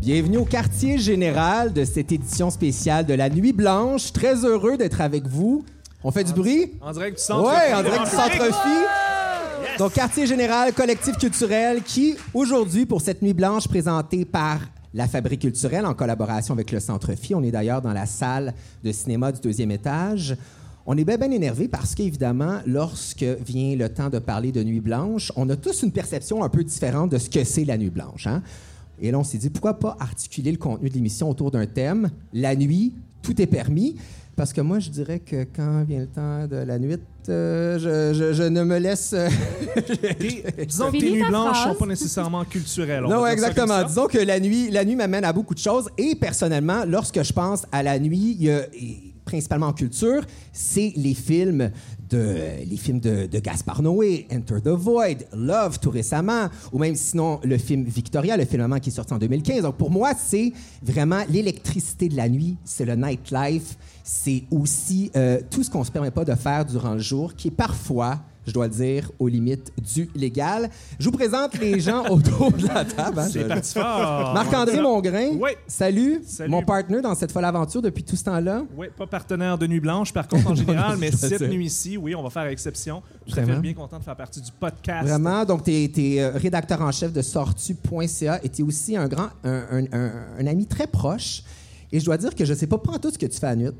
Bienvenue au quartier général de cette édition spéciale de la Nuit Blanche. Très heureux d'être avec vous. On fait du bruit? En direct du centre. Oui, en direct du centre Phi. Donc, quartier général, collectif culturel qui, aujourd'hui, pour cette Nuit Blanche présentée par la Fabrique culturelle en collaboration avec le Centre Phi, on est d'ailleurs dans la salle de cinéma du deuxième étage. On est bien, bien énervé parce qu'évidemment, lorsque vient le temps de parler de Nuit Blanche, on a tous une perception un peu différente de ce que c'est la Nuit Blanche. Hein? Et là, on s'est dit, pourquoi pas articuler le contenu de l'émission autour d'un thème? La nuit, tout est permis. Parce que moi, je dirais que quand vient le temps de la nuit, euh, je, je- je ne me laisse. euh, Et disons que tes nuits blanches phrase. sont pas nécessairement culturelles. on non, exactement. Disons que la nuit, la nuit m'amène à beaucoup de choses. Et personnellement, lorsque je pense à la nuit, il y a, et principalement en culture, c'est les films de les films de, de Gaspard Noé, Enter the Void, Love tout récemment, ou même sinon le film Victoria, le film qui est sorti en 2015. Donc pour moi, c'est vraiment l'électricité de la nuit, c'est le nightlife, c'est aussi euh, tout ce qu'on se permet pas de faire durant le jour, qui est parfois je dois le dire, aux limites du légal. Je vous présente les gens autour de la table. hein. C'est Je- parti fort. Marc-André Mongrain. Oui. Salut. Salut. Mon partner dans cette folle aventure depuis tout ce temps-là. Oui, pas partenaire de nuit blanche, par contre, en général, mais cette nuit-ci, oui, on va faire exception. Je suis bien content de faire partie du podcast. Vraiment? Donc, tu es, rédacteur en chef de sortu.ca et tu es aussi un grand, un, un- un- un ami très proche. Et je dois dire que je sais pas pas tout ce que tu fais la nuit.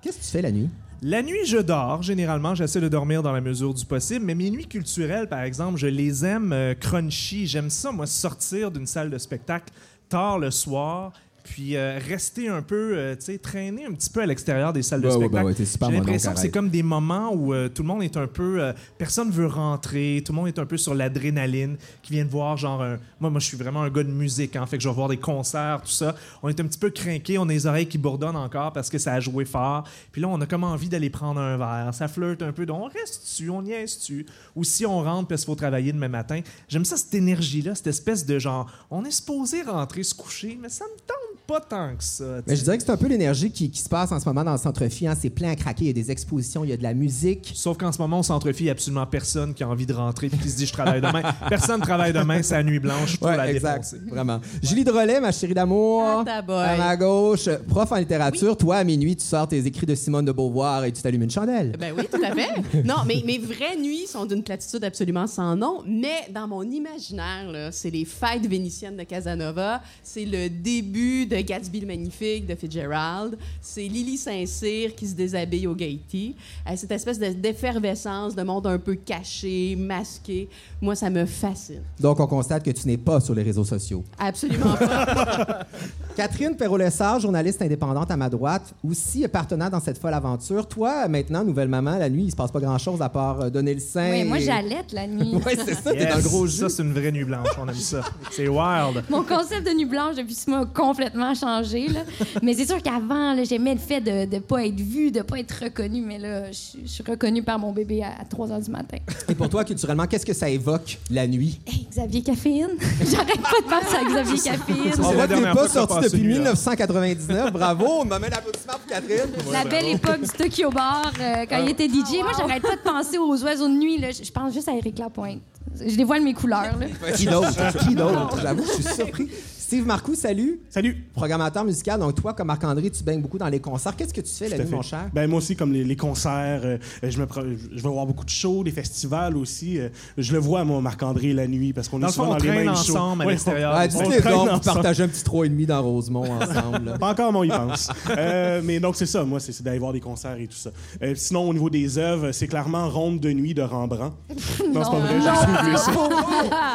Qu'est-ce que tu fais la nuit? La nuit, je dors. Généralement, j'essaie de dormir dans la mesure du possible. Mais mes nuits culturelles, par exemple, je les aime euh, crunchy. J'aime ça, moi, sortir d'une salle de spectacle tard le soir. Puis euh, rester un peu, euh, tu sais, traîner un petit peu à l'extérieur des salles de Ouais, ouais, spectacle. bah ouais, t'es super J'ai l'impression que c'est comme des moments où euh, tout le monde est un peu, personne veut rentrer, tout le monde est un peu sur l'adrénaline, qui vient de voir genre, un- moi, moi, je suis vraiment un gars de musique, en fait que je vais voir des concerts, tout ça. On est un petit peu craqué, on a les oreilles qui bourdonnent encore parce que ça a joué fort. Puis là, on a comme envie d'aller prendre un verre, ça flirte un peu, donc on reste dessus, on niaise dessus. Ou si on rentre parce qu'il faut travailler demain matin, j'aime ça cette énergie-là, cette espèce de genre, on est supposé rentrer se coucher, mais ça me tente pas tant que ça. Mais je dirais que c'est un peu l'énergie qui, qui se passe en ce moment dans le centre Phi. hein. C'est plein à craquer. Il y a des expositions, il y a de la musique. Sauf qu'en ce moment, au centre-fille, il n'y a absolument personne qui a envie de rentrer et qui se dit je travaille demain. personne ne travaille demain, c'est la nuit blanche pour Ouais, la exact. défoncer. Vraiment. Julie Drolet, ma chérie d'amour. Ah, boy. À ma gauche, prof en littérature. Toi, à minuit, tu sors tes écrits de Simone de Beauvoir et tu t'allumes une chandelle. Ben oui, tout à fait. Non, mais mes vraies nuits sont d'une platitude absolument sans nom, mais dans mon imaginaire, là, c'est les fêtes vénitiennes de Casanova, c'est le début de Gatsby le Magnifique de Fitzgerald, c'est Lily Saint-Cyr qui se déshabille au Gaiety. Euh, cette espèce de- d'effervescence, de monde un peu caché, masqué, moi, ça me fascine. Donc, on constate que tu n'es pas sur les réseaux sociaux. Absolument pas. Catherine Perrault-Lessard, journaliste indépendante à ma droite, aussi partenaire dans cette folle aventure. Toi, maintenant, nouvelle maman, la nuit, il se passe pas grand-chose à part euh, donner le sein. Oui, moi, et- j'allaite la nuit. Oui, c'est ça, t'es Yes, dans le gros jus. Ça, c'est une vraie nuit blanche, on aime ça. C'est wild. Mon concept de nuit blanche depuis ce mois a complètement changé. Là. Mais c'est sûr qu'avant, là, j'aimais le fait de ne pas être vue, de ne pas être reconnue. Mais là, je suis- reconnue par mon bébé à, 3 h du matin. Et pour toi, culturellement, qu'est-ce que ça évoque la nuit? Hey, Xavier Caféine. J'arrête pas de penser à Xavier Caféine. C'est On la voit que pas sorti depuis une nuit, là. 1999. Bravo, on met l'applaudissement pour Catherine. La belle époque du Tokyo Bar, euh, quand il était DJ. Moi, j'arrête pas de penser aux oiseaux de nuit. là. Je pense juste à Éric Lapointe. Je dévoile mes couleurs. Là. Qui d'autre? Qui d'autre? J'avoue, je suis surpris. Steve Marcoux, salut. Salut. Programmateur musical. Donc, toi, comme Marc-André, tu baignes beaucoup dans les concerts. Qu'est-ce que tu fais la à nuit, mon cher? Ben, moi aussi, comme les, les concerts, euh, je, me pro- je vais voir beaucoup de shows, des festivals aussi. euh, je le vois, moi, Marc-André, la nuit, parce qu'on est souvent on dans les mêmes shows. ensemble à Ouais, l'extérieur. Ah, on dites-les traîne donc, partagez un petit 3,5 dans Rosemont ensemble. Pas encore, mais on y pense. Euh, mais donc, c'est ça, moi, c'est d'aller voir des concerts et tout ça. Euh, sinon, au niveau des œuvres, c'est clairement Ronde de nuit de Rembrandt. Non, c'est pas vrai, j'ai googlé ça.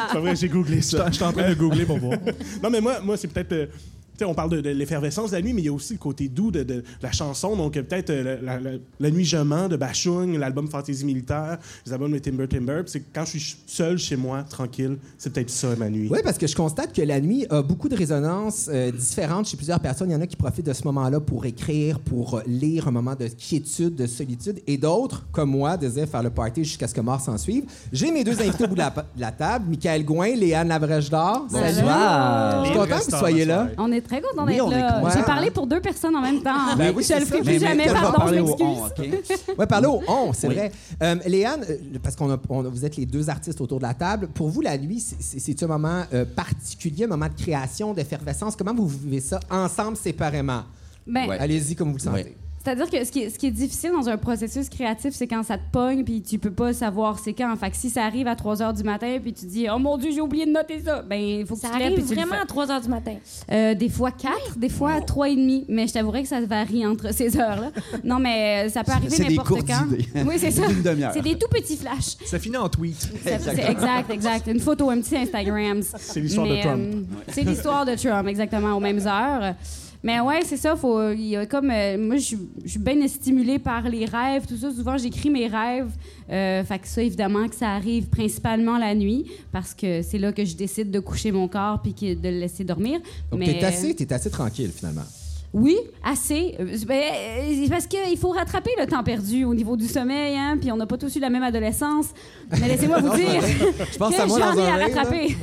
C'est pas vrai, j'ai googlé ça. Je suis en train de googler pour voir. Non, mais moi, moi c'est peut-être. On parle de, de l'effervescence de la nuit, mais il y a aussi le côté doux de, de la chanson. Donc, euh, peut-être euh, la, la- la Nuit Je mens de Bachung, l'album Fantaisie militaire, les albums de Timber Timber. C'est quand je suis seul chez moi, tranquille, c'est peut-être ça ma nuit. Oui, parce que je constate que la nuit a beaucoup de résonances euh, différentes chez plusieurs personnes. Il y en a qui profitent de ce moment-là pour écrire, pour lire un moment de quiétude, de solitude, et d'autres, comme moi, désirent faire le party jusqu'à ce que mort s'en suive. J'ai mes deux invités au bout de la, de la table, Michael Gouin, Léane Labrèche d'Or. Bonsoir. Salut. Je suis content que vous soyez là. soirée. On est très contente Oui, d'être là. J'ai parlé pour deux personnes en même temps. Ben oui, je le ferai plus Mais- mais jamais, pardon, je m'excuse. Ouais, parlez au on, c'est Oui. vrai. Euh, Léane, euh, parce qu'on a- on a- vous êtes les deux artistes autour de la table. Pour vous, la nuit, c'est- un moment euh, particulier, un moment de création, d'effervescence? Comment vous vivez ça ensemble, séparément? Ben, Ouais. Allez-y comme vous le sentez. C'est-à-dire que ce qui, est, ce qui est difficile dans un processus créatif, c'est quand ça te pogne puis tu peux pas savoir c'est quand. Fait que si ça arrive à 3 h du matin puis tu dis Oh mon Dieu, j'ai oublié de noter ça, ben il faut que Ça tu te arrive puis tu le vraiment fais. à 3 h du matin. Euh, des fois 4, des fois 3 et demi. Mais je t'avouerais que ça varie entre ces heures-là. Non, mais euh, ça peut arriver C'est des n'importe quand. idées. Oui, c'est ça. C'est des tout petits flashs. Ça finit en tweet. Exact, exact. Une photo, un petit Instagram. C'est l'histoire de Trump. euh, c'est l'histoire de Trump, exactement, aux mêmes heures. Mais ouais, c'est ça. Faut, il y a comme, euh, moi, je suis- bien stimulée par les rêves, tout ça. Souvent, j'écris mes rêves. Euh, fait que ça, évidemment, que ça arrive principalement la nuit, parce que c'est là que je décide de coucher mon corps puis de le laisser dormir. Donc, Mais, t'es assez, t'es assez tranquille, finalement. Oui, assez. Euh, ben, euh, parce qu'il faut rattraper le temps perdu au niveau du sommeil, hein, puis on n'a pas tous eu la même adolescence. Mais laissez-moi vous dire Je pense que à moi j'en ai à rattraper.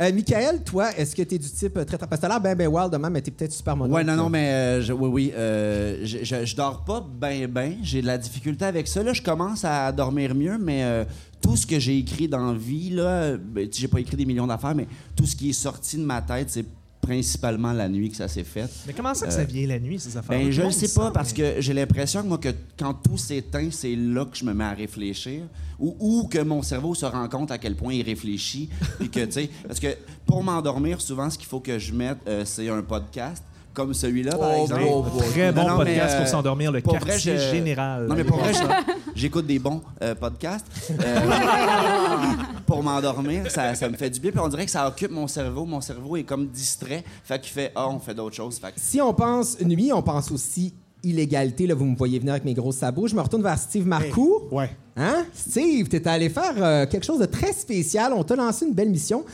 Euh, Michael, toi, est-ce que t'es du type euh, très... très- Parce que t'as l'air ben, ben wild demain, mais t'es peut-être super mono. Ouais, non, non, mais euh, je- oui, oui. euh, je, je, je dors pas ben, ben. J'ai de la difficulté avec ça. Là, je commence à dormir mieux, mais euh, tout ce que j'ai écrit dans la vie, là, ben, j'ai pas écrit des millions d'affaires, mais tout ce qui est sorti de ma tête, c'est principalement la nuit que ça s'est fait. Mais comment ça que ça vient la nuit, ces affaires Ben, je le sais pas parce que j'ai l'impression que moi que quand tout s'éteint, c'est là que je me mets à réfléchir ou, ou que mon cerveau se rend compte à quel point il réfléchit puis que tu sais parce que pour m'endormir souvent ce qu'il faut que je mette euh, c'est un podcast comme celui-là par Oh, exemple. oh, oh. Très bon Non, non, mais, podcast euh, pour s'endormir, le pour vrai, quartier je- général. Non, mais pour vrai, je- j'écoute des bons euh, podcasts. Euh, pour m'endormir, ça, ça me fait du bien. Puis on dirait que ça occupe mon cerveau. Mon cerveau est comme distrait. Fait qu'il fait Ah, on fait d'autres choses. Fait que- Si on pense nuit, on pense aussi illégalité. Là, vous me voyez venir avec mes gros sabots. Je me retourne vers Steve Marcoux. Ouais. Hein? Steve, t'es allé faire euh, quelque chose de très spécial. On t'a lancé une belle mission.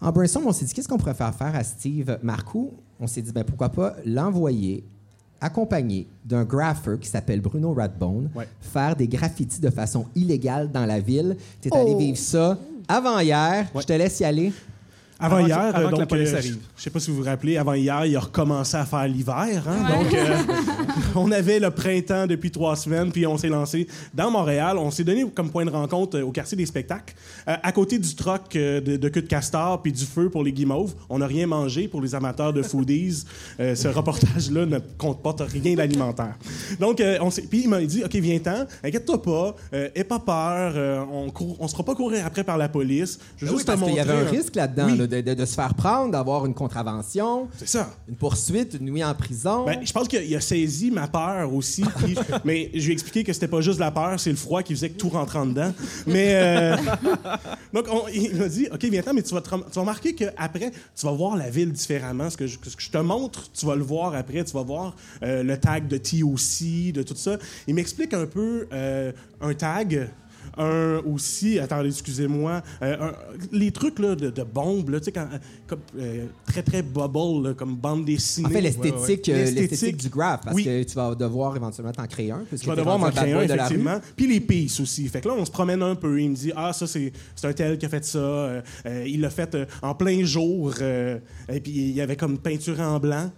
En brainstorm, on s'est dit qu'est-ce qu'on pourrait faire faire à Steve Marcoux? On s'est dit ben, pourquoi pas l'envoyer accompagné d'un grapher qui s'appelle Bruno Radbone, Ouais. faire des graffitis de façon illégale dans la ville. T'es allé vivre ça avant hier. Je te laisse y aller. Avant, hier, avant euh, que la donc, police euh, arrive. je sais pas si vous vous rappelez, avant hier, il a recommencé à faire l'hiver. hein. Donc, euh, on avait le printemps depuis trois semaines, puis on s'est lancé dans Montréal. On s'est donné comme point de rencontre euh, au quartier des spectacles, euh, à côté du troc euh, de, de queue de castor puis du feu pour les guimauves. On n'a rien mangé pour les amateurs de foodies. Euh, ce reportage-là ne comporte rien d'alimentaire. Donc, euh, on s'est- puis il m'a dit, OK, viens-t'en, inquiète-toi pas, euh, aie pas peur, euh, on court- on sera pas courir après par la police. Je veux Ben oui, juste te parce qu'il y montrer avait un risque là-dedans Oui. là, de, de- de se faire prendre, d'avoir une contravention, C'est ça. une poursuite, une nuit en prison. Ben, je pense qu'il a saisi ma peur aussi. puis- mais je lui ai expliqué que c'était pas juste la peur, c'est le froid qui faisait que tout rentre en dedans. Mais euh, donc on- il m'a dit, ok, viens-t'en, mais tu vas, te tu vas remarquer qu'après, tu vas voir la ville différemment. Ce que, je, ce que je te montre, tu vas le voir après. Tu vas voir euh, le tag de TOC, de tout ça. Il m'explique un peu euh, un tag. Un aussi, attendez, excusez-moi, euh, un- les trucs là, de, de bombes, là, tu sais, quand- comme, euh, très très bubble, là, comme bande dessinée. en fait, l'esthétique Ouais, ouais. euh, L'esthétique. l'esthétique du graph, parce Oui. que tu vas devoir éventuellement t'en créer un. Tu vas devoir m'en créer un, effectivement. Puis les pistes aussi. Fait que là, on se promène un peu. Il me dit Ah, ça, c'est un tel qui a fait ça. Euh, euh, il l'a fait euh, en plein jour. euh, et puis il y avait comme peinture en blanc.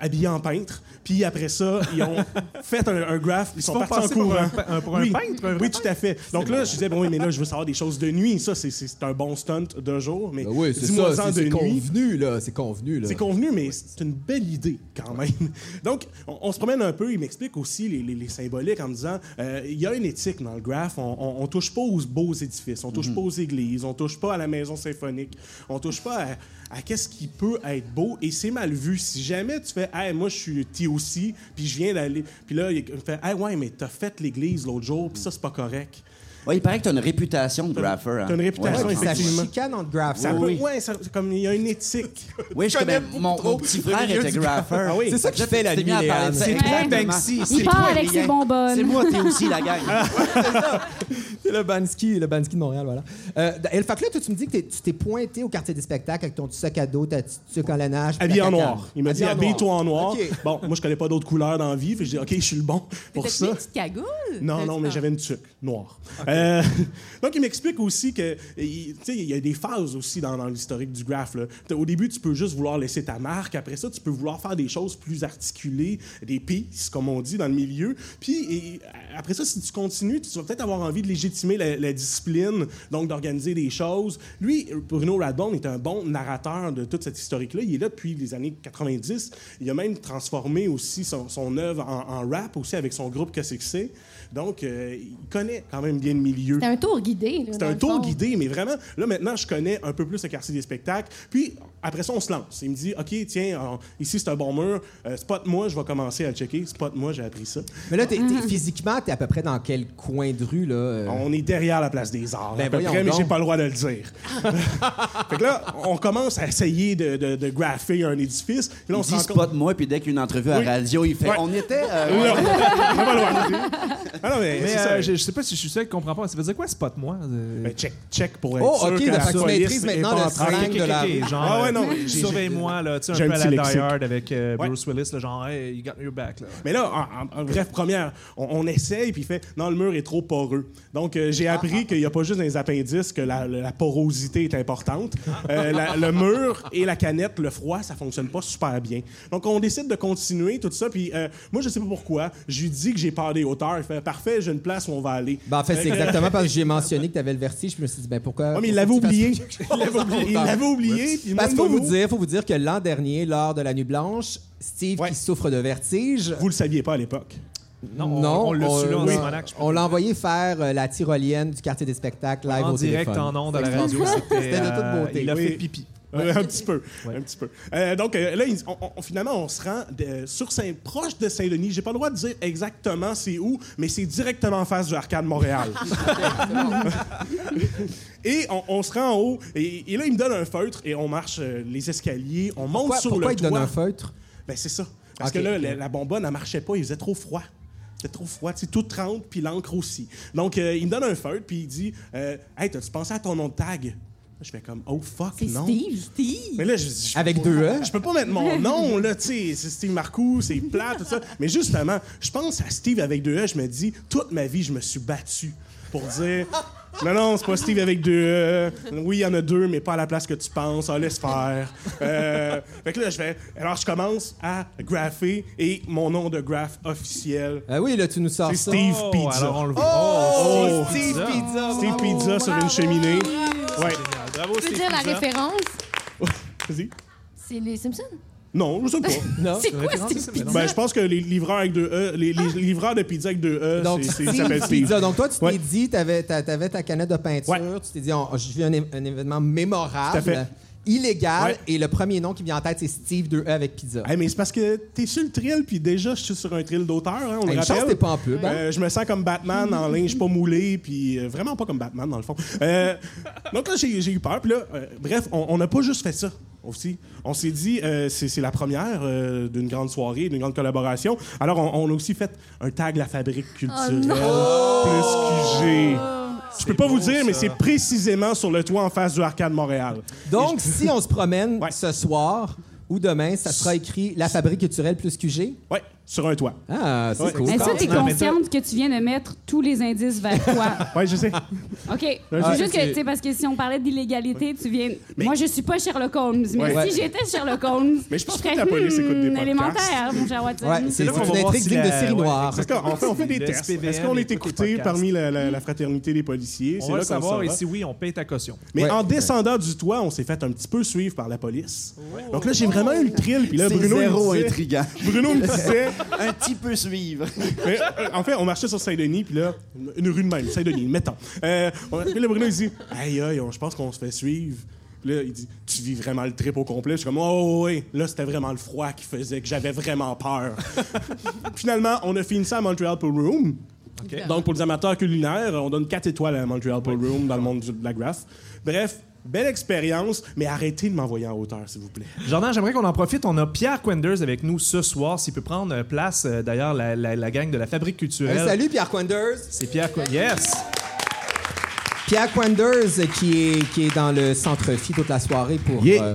Habillé en peintre. Puis après ça, ils ont fait un, un graph. Ils sont partis en pour courant. un pe- un- pour un oui. peintre, un oui, tout à fait. Donc là, je disais, bon, oui, mais là, je veux savoir des choses de nuit. Ça, c'est- c'est c'est un bon stunt d'un jour. Mais Ben oui, c'est dis-moi ça, en c'est de c'est nuit. convenu, là. C'est convenu, là. C'est convenu, mais c'est une belle idée quand même. Donc, on, on se promène un peu. Il m'explique aussi les, les- les symboliques en me disant euh, il y a une éthique dans le graph. On, on, on touche pas aux beaux édifices, on touche pas aux églises, on touche pas à la maison symphonique, on touche pas à, à qu'est-ce qui peut être beau. Et c'est mal vu. Si jamais tu fais hey, moi, je suis TOC, puis je viens d'aller. Puis là, il me fait hey, ouais, mais t'as fait l'église l'autre jour, puis ça, c'est pas correct. Ouais, il paraît que tu as une réputation de grapher. hein. T'as une réputation, Ouais, puis ça effectivement. chicane entre graph. Ça Oui, peut, oui. ouais, ça- c'est comme il y a une éthique. Oui, je connais. Mon, mon petit frère était grapher. Ah oui. C'est ça qui fait la nuit. C'est toi. Banksy. Il C'est part avec ses bonbonnes. C'est moi, t'es aussi la gang. C'est le Bansky, le Bansky de Montréal, voilà. Euh, et le fait que là, tu me dis que tu t'es pointé au quartier des spectacles avec ton petit sac à dos, ta petite sucre en lainage. puis Habillé en noir. Il m'a dit habille-toi en noir. Bon, moi je connais pas d'autres couleurs dans la vie, j'ai dit OK, je suis le bon pour ça. une petite cagoule? Non, non, mais j'avais une tuque noire. Euh, donc, il m'explique aussi que il y a des phases aussi dans, dans l'historique du graph. là. Au début, tu peux juste vouloir laisser ta marque. Après ça, tu peux vouloir faire des choses plus articulées, des pieces, comme on dit dans le milieu. Puis, après ça, si tu continues, tu vas peut-être avoir envie de légitimer la, discipline, donc d'organiser des choses. Lui, Bruno Radbone est un bon narrateur de toute cette historique-là. Il est là depuis les années 90. Il a même transformé aussi son, œuvre en, rap aussi avec son groupe que c'est? Donc, euh, il connaît quand même bien le milieu. C'était un tour guidé. C'est un tour fond. guidé, mais vraiment, là, maintenant, je connais un peu plus le quartier des spectacles. Puis, après ça, on se lance. Il me dit, OK, tiens, ici, c'est un bon mur. Euh, spot-moi, je vais commencer à le checker. Spot-moi, j'ai appris ça. Mais là, t'es- t'es- physiquement, t'es à peu près dans quel coin de rue, là? euh? On est derrière la place des arts, Ben, à peu près, mais j'ai pas le droit de le dire. fait que là, on commence à essayer de, de, de grapher un édifice. Puis là, on Il se dit rend compte... spot moi, puis dès qu'il y a une entrevue à Oui. la radio, il fait Ouais. On était. euh, Non, on est pas loin. Ah non, mais, Mais c'est euh, ça. je, je sais pas si je suis seul qui comprend pas. Ça veut dire quoi, spot moi? Euh, Ben, check, check pour être Oh, sûr ok, que la tu maîtrises maintenant le de- slang la ouais, non, j'ai- surveille-moi, là, tu sais, un un peu à la lexique. Die Hard avec euh, Ouais. Bruce Willis, là, genre, hey, you got your back, là. Mais là, en, en- en bref, première, on, on essaye, puis il fait non, le mur est trop poreux. Donc, euh, j'ai appris qu'il n'y a pas juste dans les appendices que la, la porosité est importante. Euh, la- le mur et la canette, le froid, ça fonctionne pas super bien. Donc, on décide de continuer tout ça, puis euh, moi, je sais pas pourquoi. Je lui dis que j'ai peur des hauteurs. Il fait parfait, j'ai une place où on va aller. Ben, en fait, c'est exactement parce que j'ai mentionné que t'avais le vertige. Je me suis dit, ben pourquoi. Ah, mais il l'avait tu oublié. Il l'avait oublié. Il l'avait oublié. puis Parce faut vous dire, faut vous dire que l'an dernier, lors de la Nuit Blanche, Steve, Ouais. qui souffre de vertige, Vous le saviez pas à l'époque. Non, on- on l'a on te l'a envoyé faire euh, la tyrolienne du quartier des spectacles live En au direct, téléphone. en ondes, à la radio. C'était C'était de toute euh, beauté. Il a Oui. fait pipi. Euh, un petit peu, Ouais. un petit peu. Euh, donc euh, là, on- on- finalement, on se rend de- sur Saint, proche de Saint-Denis. J'ai pas le droit de dire exactement c'est où, mais c'est directement en face du Arcade Montréal. et on, on se rend en haut, et, et là, il me donne un feutre et on marche euh, les escaliers, on monte Pourquoi, sur pourquoi le il te donne toit. un feutre? Ben c'est ça. Parce que là, la, la bonbonne, elle marchait pas, il faisait trop froid. C'était trop froid, tu sais, tout trempe, puis l'encre aussi. Donc, euh, il me donne un feutre, puis il dit euh, Hey, t'as-tu pensé à ton nom de tag Je fais comme Oh fuck, non. Steve. Steve. Mais là, je, je- Avec deux E? Je peux pas mettre mon nom, là, tu sais. C'est Steve Marcoux, c'est plat, tout ça. Mais justement, je pense à Steve avec deux E, je me dis, toute ma vie, je me suis battu pour dire. Non, non, c'est pas Steve avec deux E. Oui, il y en a deux, mais pas à la place que tu penses. Ah, laisse faire. Euh, fait que là, je fais. Alors, je commence à grapher et mon nom de graph officiel, Ah oui, là, tu nous sors c'est ça. Steve Oh, Pizza. alors on le Oh, Oh, Steve Pizza. Pizza. Steve bravo. Pizza sur une cheminée. Ouais. Bravo, Tu veux Steve dire la Pizza. référence? Vas-y. C'est les Simpsons? Non, je sais pas. Non. C'est quoi Pizza? Ben, je pense que les livreurs avec deux E, les, les livreurs de pizza avec deux E, Donc, c'est- Steve. Pizza. Donc, toi, tu t'es Ouais. dit, tu avais, ta canette de peinture, Ouais. tu t'es dit, on- je vis un, un événement mémorable, Tout à fait. Illégal, Ouais. et le premier nom qui vient en tête, c'est Steve 2E avec pizza. Hey, mais c'est parce que t'es sur le thrill, puis déjà, je suis sur un thrill d'auteur, hein, on le Hey, rappelle. que t'es pas en pub. hein? Euh, je me sens comme Batman en linge pas moulé, puis euh, vraiment pas comme Batman dans le fond. Euh, donc là, j'ai eu peur. Puis là, euh, bref, on n'a pas juste fait ça aussi. On s'est dit, euh, c'est la première euh, d'une grande soirée, d'une grande collaboration. Alors, on, on a aussi fait un tag La Fabrique culturelle plus QG. Je peux pas vous dire, mais c'est précisément sur le toit en face du Arcade Montréal. Donc, si on se promène Ouais. ce soir ou demain, ça sera écrit La Fabrique culturelle plus QG. Ouais, sur un toit. Ah, c'est Ouais. cool. Mais ça, t'es Non, mais consciente que tu viens de mettre tous les indices vers toi. Ouais, je sais. OK. C'est juste que, tu sais, parce que si on parlait d'illégalité, tu viens. Moi, je suis pas Sherlock Holmes, mais Ouais. si j'étais Sherlock Holmes. Mais je pense que la police écoute des hmm, podcasts. élémentaire, mon cher Watson. Ouais, c'est une intrigue digne de série noire. Fait, on fait des tests. Est-ce qu'on est écouté parmi la, fraternité des policiers? On C'est va savoir, et si oui, on paye ta caution. Mais en descendant du toit, on s'est fait un petit peu suivre par la police. Donc là, j'ai vraiment eu le thrill. Puis là, C'est Bruno. Bruno me disait... Un petit peu suivre. Mais, euh, en fait, on marchait sur Saint-Denis, puis là, une- une rue de même, Saint-Denis, mettons. Euh, on- puis là, Bruno, il dit Aïe, aïe, on- je pense qu'on se fait suivre. Puis là, il dit Tu vis vraiment le trip au complet Je suis comme Oh, oui. Là, c'était vraiment le froid qui faisait que j'avais vraiment peur. Finalement, on a fini ça à Montreal Pool Room. Donc, pour les amateurs culinaires, on donne 4 étoiles à Montreal Pool Room dans le monde de la graph. Bref, belle expérience, mais arrêtez de m'envoyer en hauteur, s'il vous plaît. Jordan, j'aimerais qu'on en profite. On a Pierre Quenders avec nous ce soir. S'il peut prendre euh, place, euh, d'ailleurs, la, la- la gang de la Fabrique culturelle. Euh, salut, Pierre Quanders. C'est Pierre Quenders. Yes! Pierre Quanders qui est, qui est dans le centre-fille toute la soirée pour, Yeah. euh,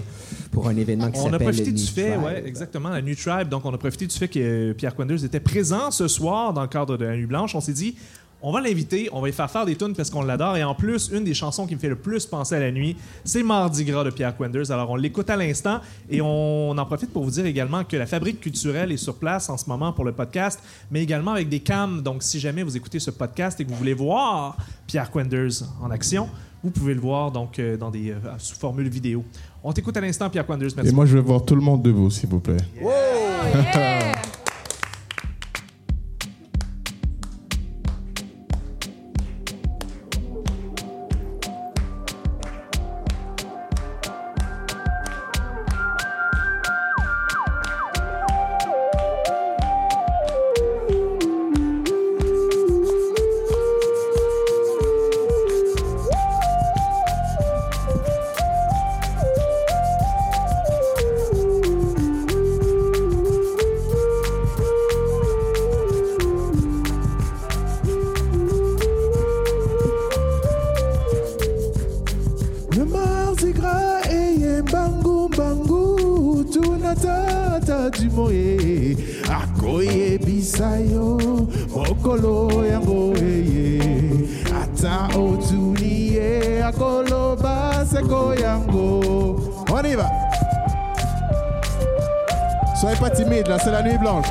pour un événement qui On s'appelle a profité du New fait, Tribe. ouais, exactement, la New Tribe. Donc, on a profité du fait que euh, Pierre Quenders était présent ce soir dans le cadre de la Nuit Blanche. On s'est dit, On va l'inviter, on va lui faire faire des tunes parce qu'on l'adore. Et en plus, une des chansons qui me fait le plus penser à la nuit, c'est Mardi Gras de Pierre Quenders. Alors, on l'écoute à l'instant et on en profite pour vous dire également que la Fabrique culturelle est sur place en ce moment pour le podcast, mais également avec des cams. Donc, si jamais vous écoutez ce podcast et que vous voulez voir Pierre Quenders en action, vous pouvez le voir donc euh, dans des, euh, sous formule vidéo. On t'écoute à l'instant, Pierre Quenders. Merci. Et moi, je vais voir tout le monde debout, s'il vous plaît. Yeah! Le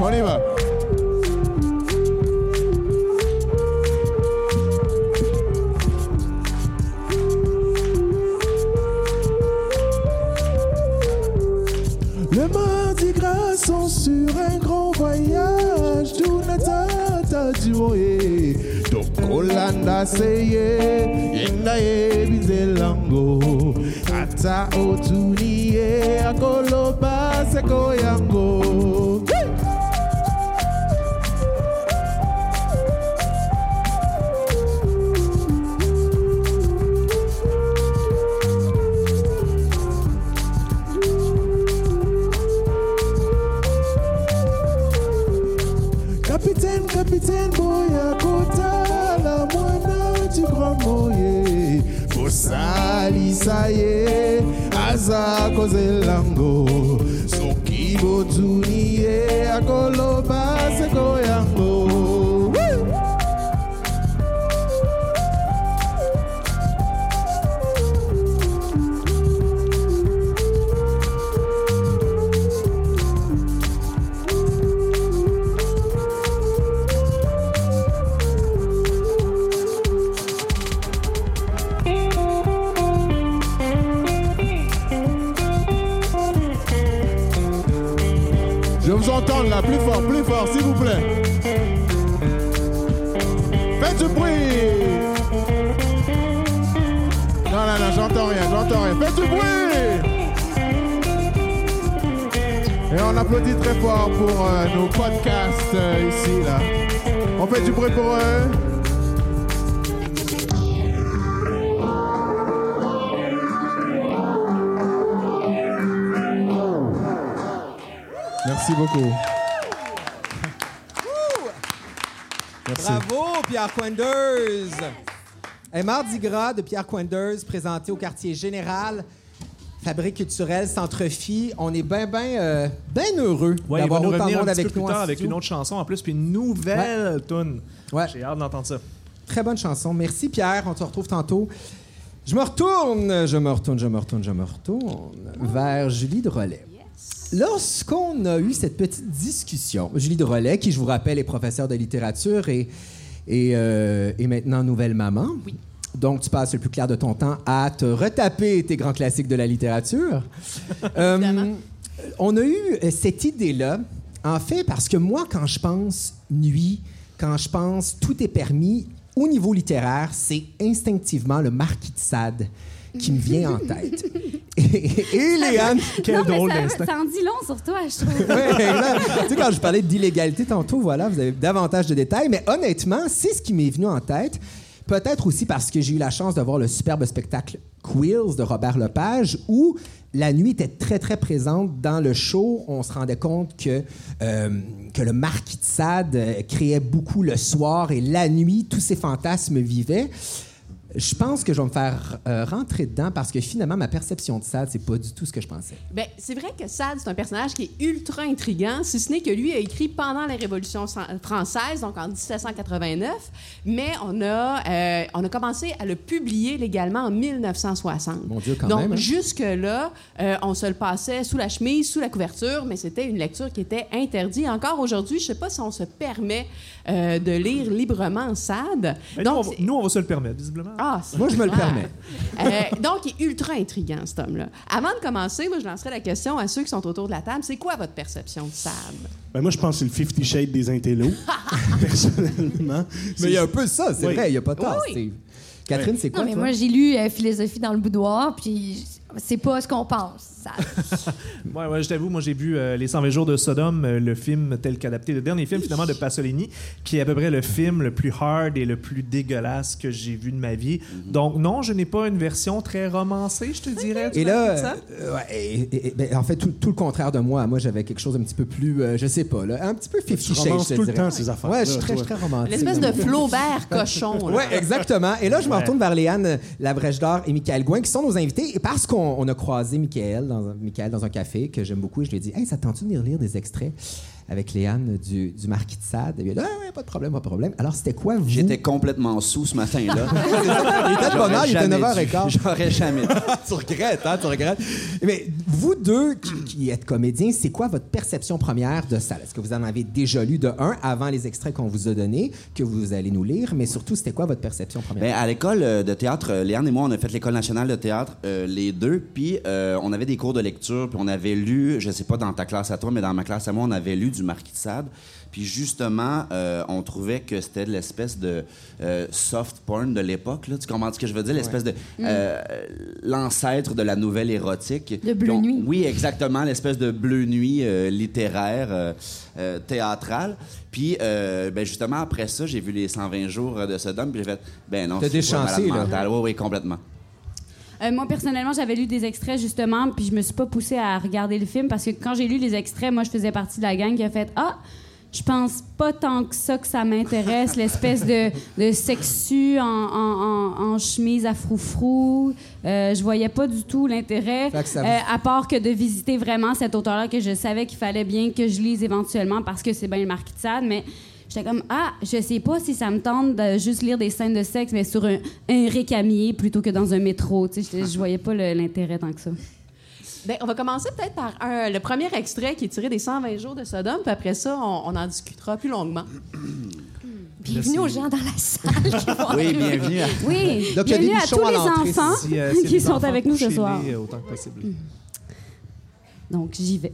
20 minutes. Capitaine, capitaine, boya kota la mwana du grand moye. Bosali saye, aza koze lango. Soki botunie, akolo base koyango. Applaudit très fort pour euh, nos podcasts euh, ici, là. On fait du bruit pour eux. Merci beaucoup. Merci. Bravo, Pierre Quenders! Un Mardi Gras de Pierre Quenders, présenté au quartier général, Fabrique culturelle, Centre-Phi. On est bien, bien, bien heureux Ouais, il va d'avoir nous autant de un monde petit avec peu plus nous tard avec une autre chanson en plus, puis une nouvelle tune. Ouais. J'ai hâte d'entendre ça. Très bonne chanson. Merci, Pierre. On te retrouve tantôt. Je me retourne, je me retourne, je me retourne, je me retourne vers Julie de Relais. Lorsqu'on a eu cette petite discussion, Julie de Relais, qui, je vous rappelle, est professeure de littérature et, et, euh, et maintenant nouvelle maman. Donc, tu passes le plus clair de ton temps à te retaper tes grands classiques de la littérature. Euh, on a eu euh, cette idée-là, en fait, parce que moi, quand je pense nuit, quand je pense tout est permis, au niveau littéraire, c'est instinctivement le Marquis de Sade qui me vient en tête. Et, et Léane, Quel non, drôle d'instant. ça en dit long sur toi, je trouve. Ouais, exact. tu sais, quand je parlais d'illégalité tantôt, voilà, vous avez davantage de détails. Mais honnêtement, c'est ce qui m'est venu en tête. Peut-être aussi parce que j'ai eu la chance de voir le superbe spectacle Quills de Robert Lepage, où la nuit était très, très présente dans le show. On se rendait compte que, euh, le Marquis de Sade euh, créait beaucoup le soir et la nuit, tous ces fantasmes vivaient. Je pense que je vais me faire euh, rentrer dedans parce que finalement, ma perception de Sade, c'est pas du tout ce que je pensais. Ben, c'est vrai que Sade, c'est un personnage qui est ultra intriguant, si ce n'est que lui a écrit pendant la Révolution française, donc en 1789, mais on a, euh, on a commencé à le publier légalement en 1960. Mon Dieu, quand donc, même, hein. jusque-là, euh, on se le passait sous la chemise, sous la couverture, mais c'était une lecture qui était interdite. Encore aujourd'hui, je sais pas si on se permet euh, de lire librement Sade. Nous, Donc, on va, c'est- nous, on va se le permettre, visiblement. ah, Moi, je me le permets. Euh, donc, il est ultra intriguant, cet homme-là. Avant de commencer, moi, je lancerai la question à ceux qui sont autour de la table. C'est quoi votre perception de Sade? Ben, moi, je pense que c'est le Fifty Shades des intellos, personnellement. Mais il y a un peu ça, c'est Oui. vrai, il n'y a pas tort. Oui, Steve. Catherine, c'est quoi, Non, mais toi? moi, j'ai lu euh, Philosophie dans le boudoir, puis c'est pas ce qu'on pense. Ça- Ouais, ouais, je t'avoue, moi j'ai vu euh, Les 120 jours de Sodome, euh, le film tel qu'adapté, le dernier film finalement de Pasolini, qui est à peu près le film le plus hard et le plus dégueulasse que j'ai vu de ma vie. Donc non, je n'ai pas une version très romancée, je te dirais. Et là, euh, ouais, et- et- ben, en fait, tout, tout le contraire de moi. Moi, j'avais quelque chose un petit peu plus, euh, je sais pas, là, un petit peu Fifty Tu Shades. romances je te tout le temps, ces affaires-là, Ouais, je suis très, très romantique. L'espèce de Flaubert cochon. là. Oui, exactement. Et là, je me Ouais. retourne vers Léane Labrèche d'Or et Michael Gouin, qui sont nos invités. Et parce qu'on on a croisé Michael dans, un, café, que j'aime beaucoup, et je lui ai dit Hey, ça te tente de venir lire des extraits avec Léane du, du Marquis de Sade Et a dit Ah, ouais, pas de problème, pas de problème. Alors, c'était quoi, vous? J'étais complètement sous ce matin-là. Il était de bonne heure, il était J'aurais 9h15. dû. J'aurais jamais dû. tu regrettes, hein, tu regrettes. Mais vous deux qui, qui êtes comédiens, c'est quoi votre perception première de ça? Est-ce que vous en avez déjà lu de un avant les extraits qu'on vous a donnés, que vous allez nous lire? Mais surtout, c'était quoi votre perception première? Ben, à l'école euh, de théâtre, euh, Léane et moi, on a fait l'école nationale de théâtre, euh, les deux, puis euh, on avait des cours de lecture, puis on avait lu, je sais pas dans ta classe à toi, mais dans ma classe à moi, on avait lu du Marquis de Sade. Puis justement, euh, on trouvait que c'était de l'espèce de euh, soft porn de l'époque. Tu comprends ce que je veux dire? L'espèce de... euh, L'ancêtre de la nouvelle érotique. De Bleu Nuit. Oui, exactement. L'espèce de bleu nuit littéraire, théâtrale. Puis, ben justement, après ça, j'ai vu les 120 jours de Sodome, puis j'ai fait, ben non, c'est déchancé, là. Oui, oui, complètement. Euh, moi, personnellement, j'avais lu des extraits, justement, puis je me suis pas poussée à regarder le film parce que quand j'ai lu les extraits, moi, je faisais partie de la gang qui a fait Ah, je pense pas tant que ça que ça m'intéresse, l'espèce de, de sexu en, en, en, en chemise à froufrou. Euh, je voyais pas du tout l'intérêt, euh, à part que de visiter vraiment cet auteur-là que je savais qu'il fallait bien que je lise éventuellement parce que c'est bien le Marquis de Sade, mais. J'étais comme, ah, je sais pas si ça me tente de juste lire des scènes de sexe, mais sur un, un récamier plutôt que dans un métro. Tu sais, je voyais pas l'intérêt tant que ça. Ben, on va commencer peut-être par un- le premier extrait qui est tiré des 120 jours de Sodome, puis après ça, on, on en discutera plus longuement. Bienvenue aux gens dans la salle. qui vont Oui, bienvenue à... Oui, Donc, bienvenue à tous à les enfants Si, euh, qui sont enfants, avec nous ce soir. autant que possible. Donc, j'y vais.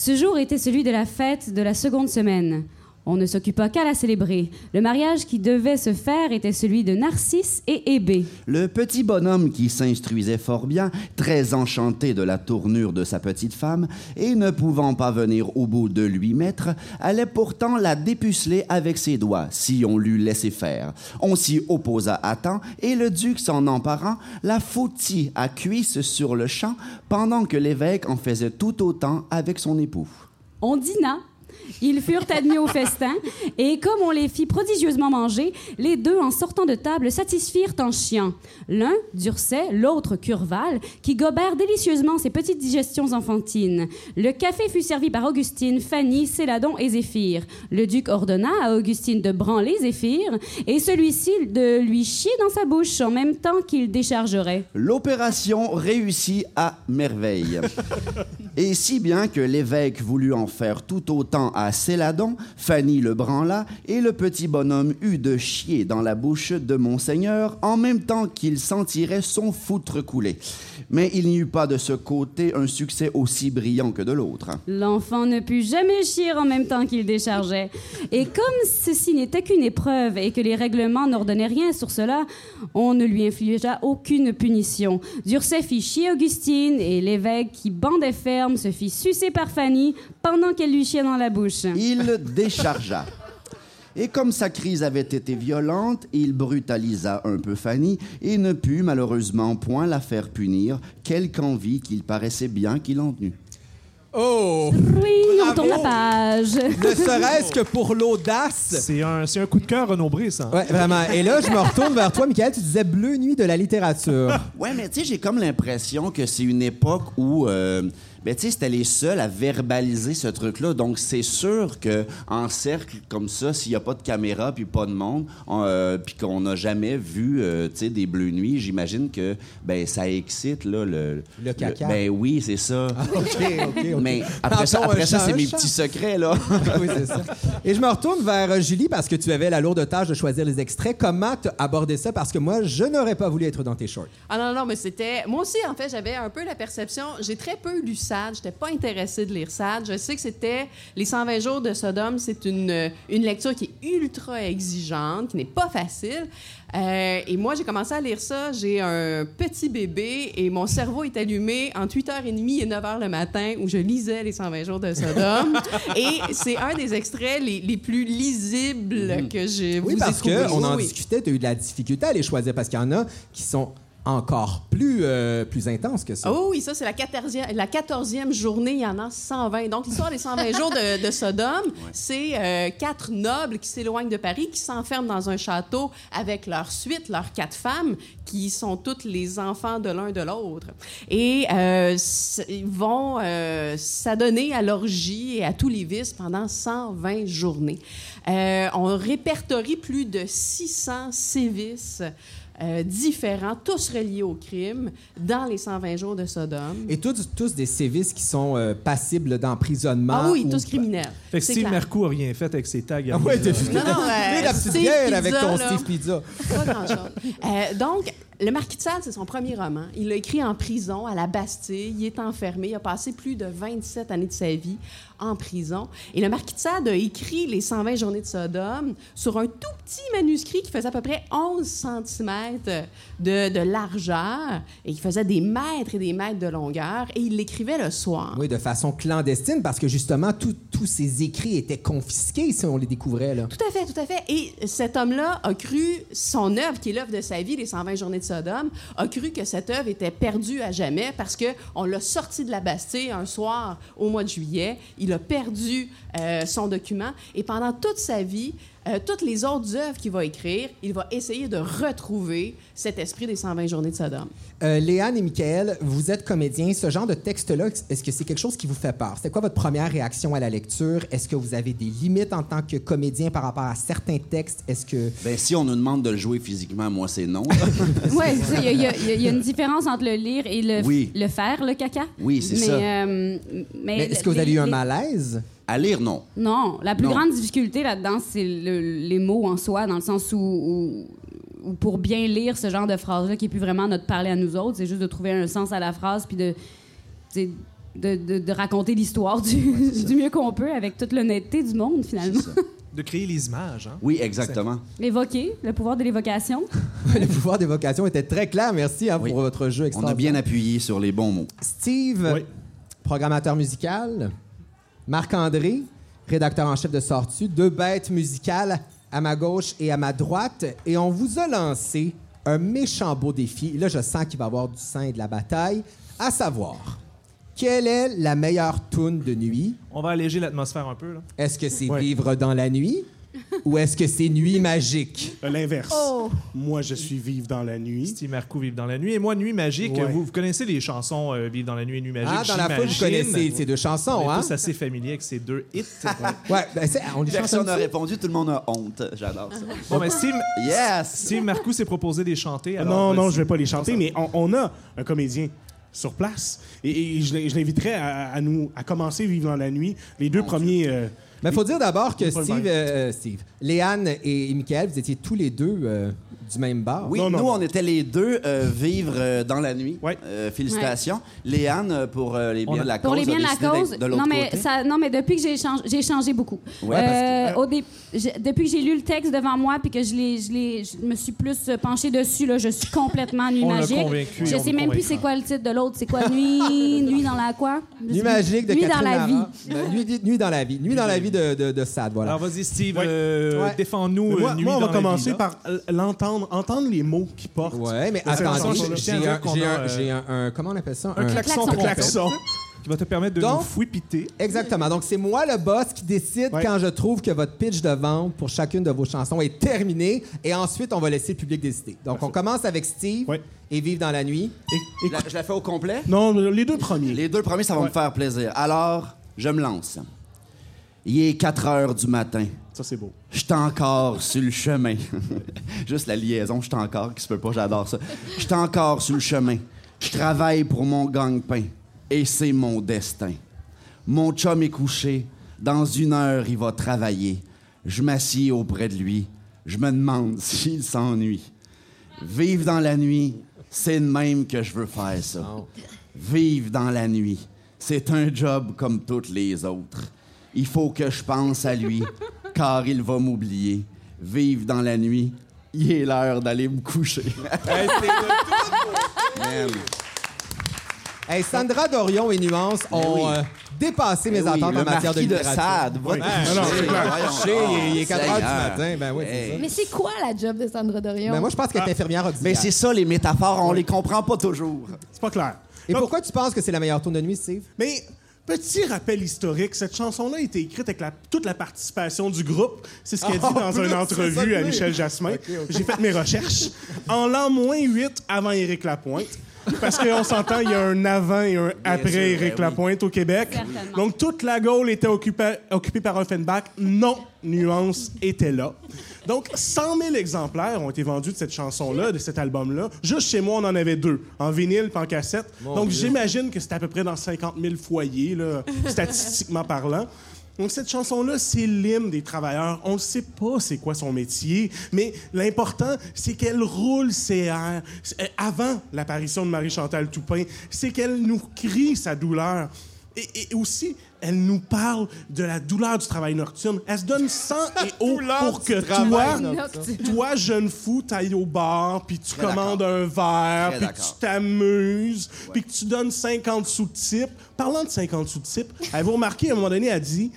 Ce jour était celui de la fête de la seconde semaine. On ne s'occupa qu'à la célébrer. Le mariage qui devait se faire était celui de Narcisse et Hébé. Le petit bonhomme qui s'instruisait fort bien, très enchanté de la tournure de sa petite femme, et ne pouvant pas venir au bout de lui mettre, allait pourtant la dépuceler avec ses doigts, si on l'eût laissé faire. On s'y opposa à temps, et le duc s'en emparant, la foutit à cuisse sur le champ, pendant que l'évêque en faisait tout autant avec son époux. On dîna. Ils furent admis au festin, et comme on les fit prodigieusement manger, les deux, en sortant de table, satisfirent en chiant. L'un, Durcet, l'autre, Curval, qui gobèrent délicieusement ces petites digestions enfantines. Le café fut servi par Augustine, Fanny, Céladon et Zéphir. Le duc ordonna à Augustine de branler Zéphir, et celui-ci de lui chier dans sa bouche en même temps qu'il déchargerait. L'opération réussit à merveille. Et si bien que l'évêque voulut en faire tout autant à Céladon, Fanny le branla, et le petit bonhomme eut de chier dans la bouche de Monseigneur en même temps qu'il sentirait son foutre couler. Mais il n'y eut pas de ce côté un succès aussi brillant que de l'autre. L'enfant ne put jamais chier en même temps qu'il déchargeait. Et comme ceci n'était qu'une épreuve et que les règlements n'ordonnaient rien sur cela, on ne lui infligea aucune punition. Durcet fit chier Augustine et l'évêque, qui bandait ferme, se fit sucer par Fanny pendant qu'elle lui chiait dans la bouche. Il déchargea. Et comme sa crise avait été violente, il brutalisa un peu Fanny et ne put malheureusement point la faire punir, quelque envie qu'il paraissait bien qu'il en eût. Oh! Oui! on tourne la page. Ne serait-ce que pour l'audace. C'est un, c'est un coup de cœur renombré, ça. Ouais, vraiment. Et là, je me retourne vers toi, Michael. Tu disais Bleu Nuit de la littérature. Ouais, mais tu sais, j'ai comme l'impression que c'est une époque où. euh, ben, tu sais, c'était les seuls à verbaliser ce truc-là. Donc, c'est sûr que en cercle comme ça, s'il n'y a pas de caméra puis pas de monde, on, euh, puis qu'on n'a jamais vu, euh, des bleus nuits, j'imagine que ben ça excite là le. Le caca. ben oui, c'est ça. OK, OK, OK. Mais après ça, après ça, c'est mes petits secrets là. oui, c'est ça. Et je me retourne vers euh, Julie parce que tu avais la lourde tâche de choisir les extraits. Comment tu abordé ça? Parce que moi, je n'aurais pas voulu être dans tes shorts. Ah non, non, mais c'était. Moi aussi, en fait, j'avais un peu la perception. J'ai très peu lu Sade. J'étais pas intéressée de lire Sade. Je sais que c'était Les 120 jours de Sodome. C'est une, une lecture qui est ultra exigeante, qui n'est pas facile. Euh, et moi, j'ai commencé à lire ça. J'ai un petit bébé et mon cerveau est allumé entre 8h30 et 9h le matin où je lisais Les 120 jours de Sodome. et c'est un des extraits les, les plus lisibles que j'ai Oui, vous parce qu'on en oui. discutait, tu as eu de la difficulté à les choisir parce qu'il y en a qui sont encore plus, euh, plus intenses que ça. Ah oui, ça, c'est la 14e, la 14e journée, il y en a 120. Donc, l'histoire des 120 jours de, de Sodome, c'est euh, quatre nobles qui s'éloignent de Paris, qui s'enferment dans un château avec leur suite, leurs quatre femmes, qui sont toutes les enfants de l'un de l'autre. Et euh, ils vont euh, s'adonner à l'orgie et à tous les vices pendant 120 journées. Euh, on répertorie plus de 600 sévices euh, différents, tous reliés au crime, dans les 120 jours de Sodome. Et tous, tous des sévices qui sont euh, passibles d'emprisonnement. ah oui, ou- tous criminels. Fait que C'est Steve clair. Mercou a rien fait avec ses tags. Ah ouais, t'as vu? Non, non, euh, la petite Steve bière Pizza, avec ton là. Steve Pizza. Pas grand-chose. Euh, donc, Le Marquis de Sade, c'est son premier roman. Il l'a écrit en prison, à la Bastille. Il est enfermé. Il a passé plus de 27 années de sa vie en prison. Et le Marquis de Sade a écrit Les 120 journées de Sodome sur un tout petit manuscrit qui faisait à peu près 11 cm de, de largeur et qui faisait des mètres et des mètres de longueur. Et il l'écrivait le soir. Oui, de façon clandestine, parce que justement, tout- tous ces écrits étaient confisqués si on les découvrait. Là. Tout à fait, tout à fait. Et cet homme-là a cru, son œuvre, qui est l'œuvre de sa vie, Les 120 journées de Sodome, a cru que cette œuvre était perdue à jamais parce qu'on l'a sorti de la Bastille un soir au mois de juillet. Il a perdu euh, son document et pendant toute sa vie, euh, toutes les autres œuvres qu'il va écrire, il va essayer de retrouver cet esprit des 120 journées de Sodome. Euh, Léane et Michael, vous êtes comédiens. Ce genre de texte-là, est-ce que c'est quelque chose qui vous fait peur? C'est quoi votre première réaction à la lecture? Est-ce que vous avez des limites en tant que comédien par rapport à certains textes? Est-ce que... Ben, si on nous demande de le jouer physiquement, moi, c'est non. Oui, il y, a- y y une différence entre le lire et le, Oui. le faire, le caca. Oui, c'est ça. euh, mais Mais est-ce que vous les- avez eu un les- malaise? À lire, non. Non, la plus Non. grande difficulté là-dedans, c'est le- les mots en soi, dans le sens où, où- où pour bien lire ce genre de phrase-là, qui est plus vraiment notre parler à nous autres, c'est juste de trouver un sens à la phrase, puis de, de, de- de raconter l'histoire du, du mieux qu'on peut, avec toute l'honnêteté du monde, finalement. De créer les images. Hein? Oui, exactement. L'évoquer, le pouvoir de l'évocation. le pouvoir d'évocation était très clair. Merci hein, Oui. pour votre jeu On a bien appuyé sur les bons mots. Steve, Oui. programmateur musical. Marc-André, rédacteur en chef de Sortu. Deux bêtes musicales à ma gauche et à ma droite. Et on vous a lancé un méchant beau défi. Là, je sens qu'il va y avoir du sang et de la bataille. À savoir, quelle est la meilleure tune de nuit? On va alléger l'atmosphère un peu. Là. Est-ce que c'est Ouais. Vivre dans la nuit? Ou est-ce que c'est Nuit magique? L'inverse. Oh! Moi, je suis vive dans la nuit. Steve Marcoux, Vive dans la nuit. Et moi, Nuit magique. Ouais. Vous, vous connaissez les chansons euh, Vive dans la nuit et Nuit magique? Ah, dans la foule, vous connaissez ces deux On chansons, est hein? tous assez familiers avec ces deux hits. Ouais, ben, c'est- on les Personne n'a répondu, tout le monde a honte. J'adore ça. bon, ben, Steve, Yes! Steve Marcoux s'est proposé des chanter. Ah, alors non, non, je vais pas les chanter, mais on, on a un comédien sur place. Et, et je je l'inviterais à, à nous à commencer Vivre dans la nuit. Les deux premiers. euh, Mais il faut dire d'abord que Steve, euh, Steve, Léane et Michael, vous étiez tous les deux euh, du même bar. Oui, Non, non, nous, non. on était les deux euh, vivre euh, dans la nuit. Ouais. Euh, félicitations. Léane, pour euh, les On biens a- de la cause. Pour les biens de la décidé d'être cause, de l'autre non mais, côté. ça, non, mais depuis que j'ai changé, j'ai changé beaucoup. Ouais, Euh, au dé- j'ai- depuis que j'ai lu le texte devant moi puis que je, l'ai- je, l'ai- je me suis plus euh, penchée dessus, là, je suis complètement nuit On l'a magique. convaincu je on sais même plus c'est quoi le titre de l'autre. C'est quoi Nuit, nuit dans la quoi? Nuit magique de Nuit dans la vie. Lara. Euh, nuit, nuit dans la vie. Nuit dans la vie de, de, de Sade, voilà. Alors vas-y, Steve. Euh, Ouais. défends-nous. moi, euh, Nuit moi, on dans va la commencer par euh, l'entendre, entendre les mots qu'il porte. Ouais, mais un- j'ai un, un- un- un- Comment on appelle ça? Un klaxon klaxon. Un klaxon. qui va te permettre de Donc- nous fouipiter. Exactement. Donc, c'est moi le boss qui décide Ouais. quand je trouve que votre pitch de vente pour chacune de vos chansons est terminé. Et ensuite, on va laisser le public décider. Donc, on commence avec Steve Ouais. et Vive dans la nuit. Et- et- Je la, je la fais au complet? non, les deux premiers. Les deux premiers, ça va Ouais. me faire plaisir. Alors, je me lance. Il est 4 heures du matin. Ça, c'est beau. Je suis encore sur le chemin. Juste la liaison, je suis encore, qui se peut pas, j'adore ça. Je suis encore sur le chemin. Je travaille pour mon gagne-pain. Et c'est mon destin. Mon chum est couché. Dans une heure, il va travailler. Je m'assieds auprès de lui. Je me demande s'il s'ennuie. Vivre dans la nuit, c'est de même que je veux faire ça. Vivre dans la nuit, c'est un job comme toutes les autres. Il faut que je pense à lui, car il va m'oublier. Vivre dans la nuit, il est l'heure d'aller me coucher. Man. Hey, Sandra Dorion et Nuance ont oui. euh, dépassé mes oui, attentes en matière de littérature. Sade, va te Ouais. coucher. Non, non, c'est clair. Voyons Je sais, il est- il est donc. 4 heures du Seigneur. matin. Ben oui, c'est Hey. ça. Mais c'est quoi la job de Sandra Dorion? Ben moi, je pense qu'elle est infirmière Mais auxiliaire. c'est ça, les métaphores, on les comprend pas toujours. C'est pas clair. Et Donc, pourquoi tu penses que c'est la meilleure tourne de nuit, Steve? Mais petit rappel historique, cette chanson-là a été écrite avec la- toute la participation du groupe. C'est ce qu'elle dit En dans une entrevue à. Michel Jasmin. J'ai fait mes recherches. En l'an moins 8 avant Éric Lapointe. Parce qu'on s'entend, il y a un avant et un après Éric ben oui. Lapointe au Québec. Donc, toute la Gaule était occupée, occupée par Offenbach. Non, Nuance était là. Donc, 100 000 exemplaires ont été vendus de cette chanson-là, de cet album-là. Juste chez moi, on en avait deux, en vinyle et en cassette. Donc, j'imagine que c'était à peu près dans 50 000 foyers, là, statistiquement parlant. Donc, cette chanson-là, c'est l'hymne des travailleurs. On ne sait pas c'est quoi son métier, mais l'important, c'est qu'elle roule ses airs. C'est- euh, Avant l'apparition de Marie-Chantal Toupin, c'est qu'elle nous crie sa douleur. Et, et aussi, elle nous parle de la douleur du travail nocturne. Elle se donne sang et eau pour que toi, toi, jeune fou, t'ailles au bar, puis tu commandes un verre, puis que tu t'amuses, puis que tu donnes 50 sous de type. Parlant de 50 sous de type, avez-vous remarqué, à un moment donné, elle dit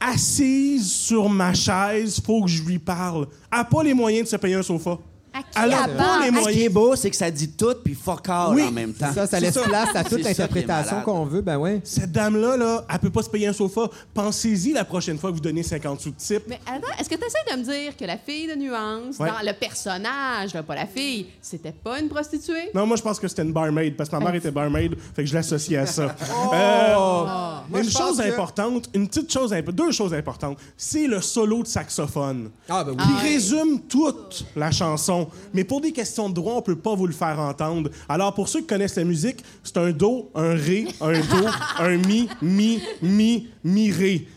Assise sur ma chaise, faut que je lui parle. Elle n'a pas les moyens de se payer un sofa. À qui Elle a elle pas parle? les Ce qui est moyens. beau, c'est que ça dit tout puis fuck all Oui. en même temps. Ça, ça laisse ça. place à toute l'interprétation qu'on veut. Ben oui. Cette dame-là, là, elle peut pas se payer un sofa. Pensez-y la prochaine fois que vous donnez 50 sous de type. Mais attends, est-ce que tu essaies de me dire que la fille de nuance, Ouais. dans le personnage, là, pas la fille, c'était pas une prostituée? Non, moi, je pense que c'était une barmaid, parce que ma mère était barmaid, fait que je l'associe à ça. Oh! Euh, Moi, une chose que- importante, une petite chose, imp- deux choses importantes, c'est le solo de saxophone. Ah, ben oui. Qui résume toute la chanson. Mais pour des questions de droit, on peut pas vous le faire entendre. Alors, pour ceux qui connaissent la musique, c'est un do, un ré, un do, un mi, mi, mi, mi, ré.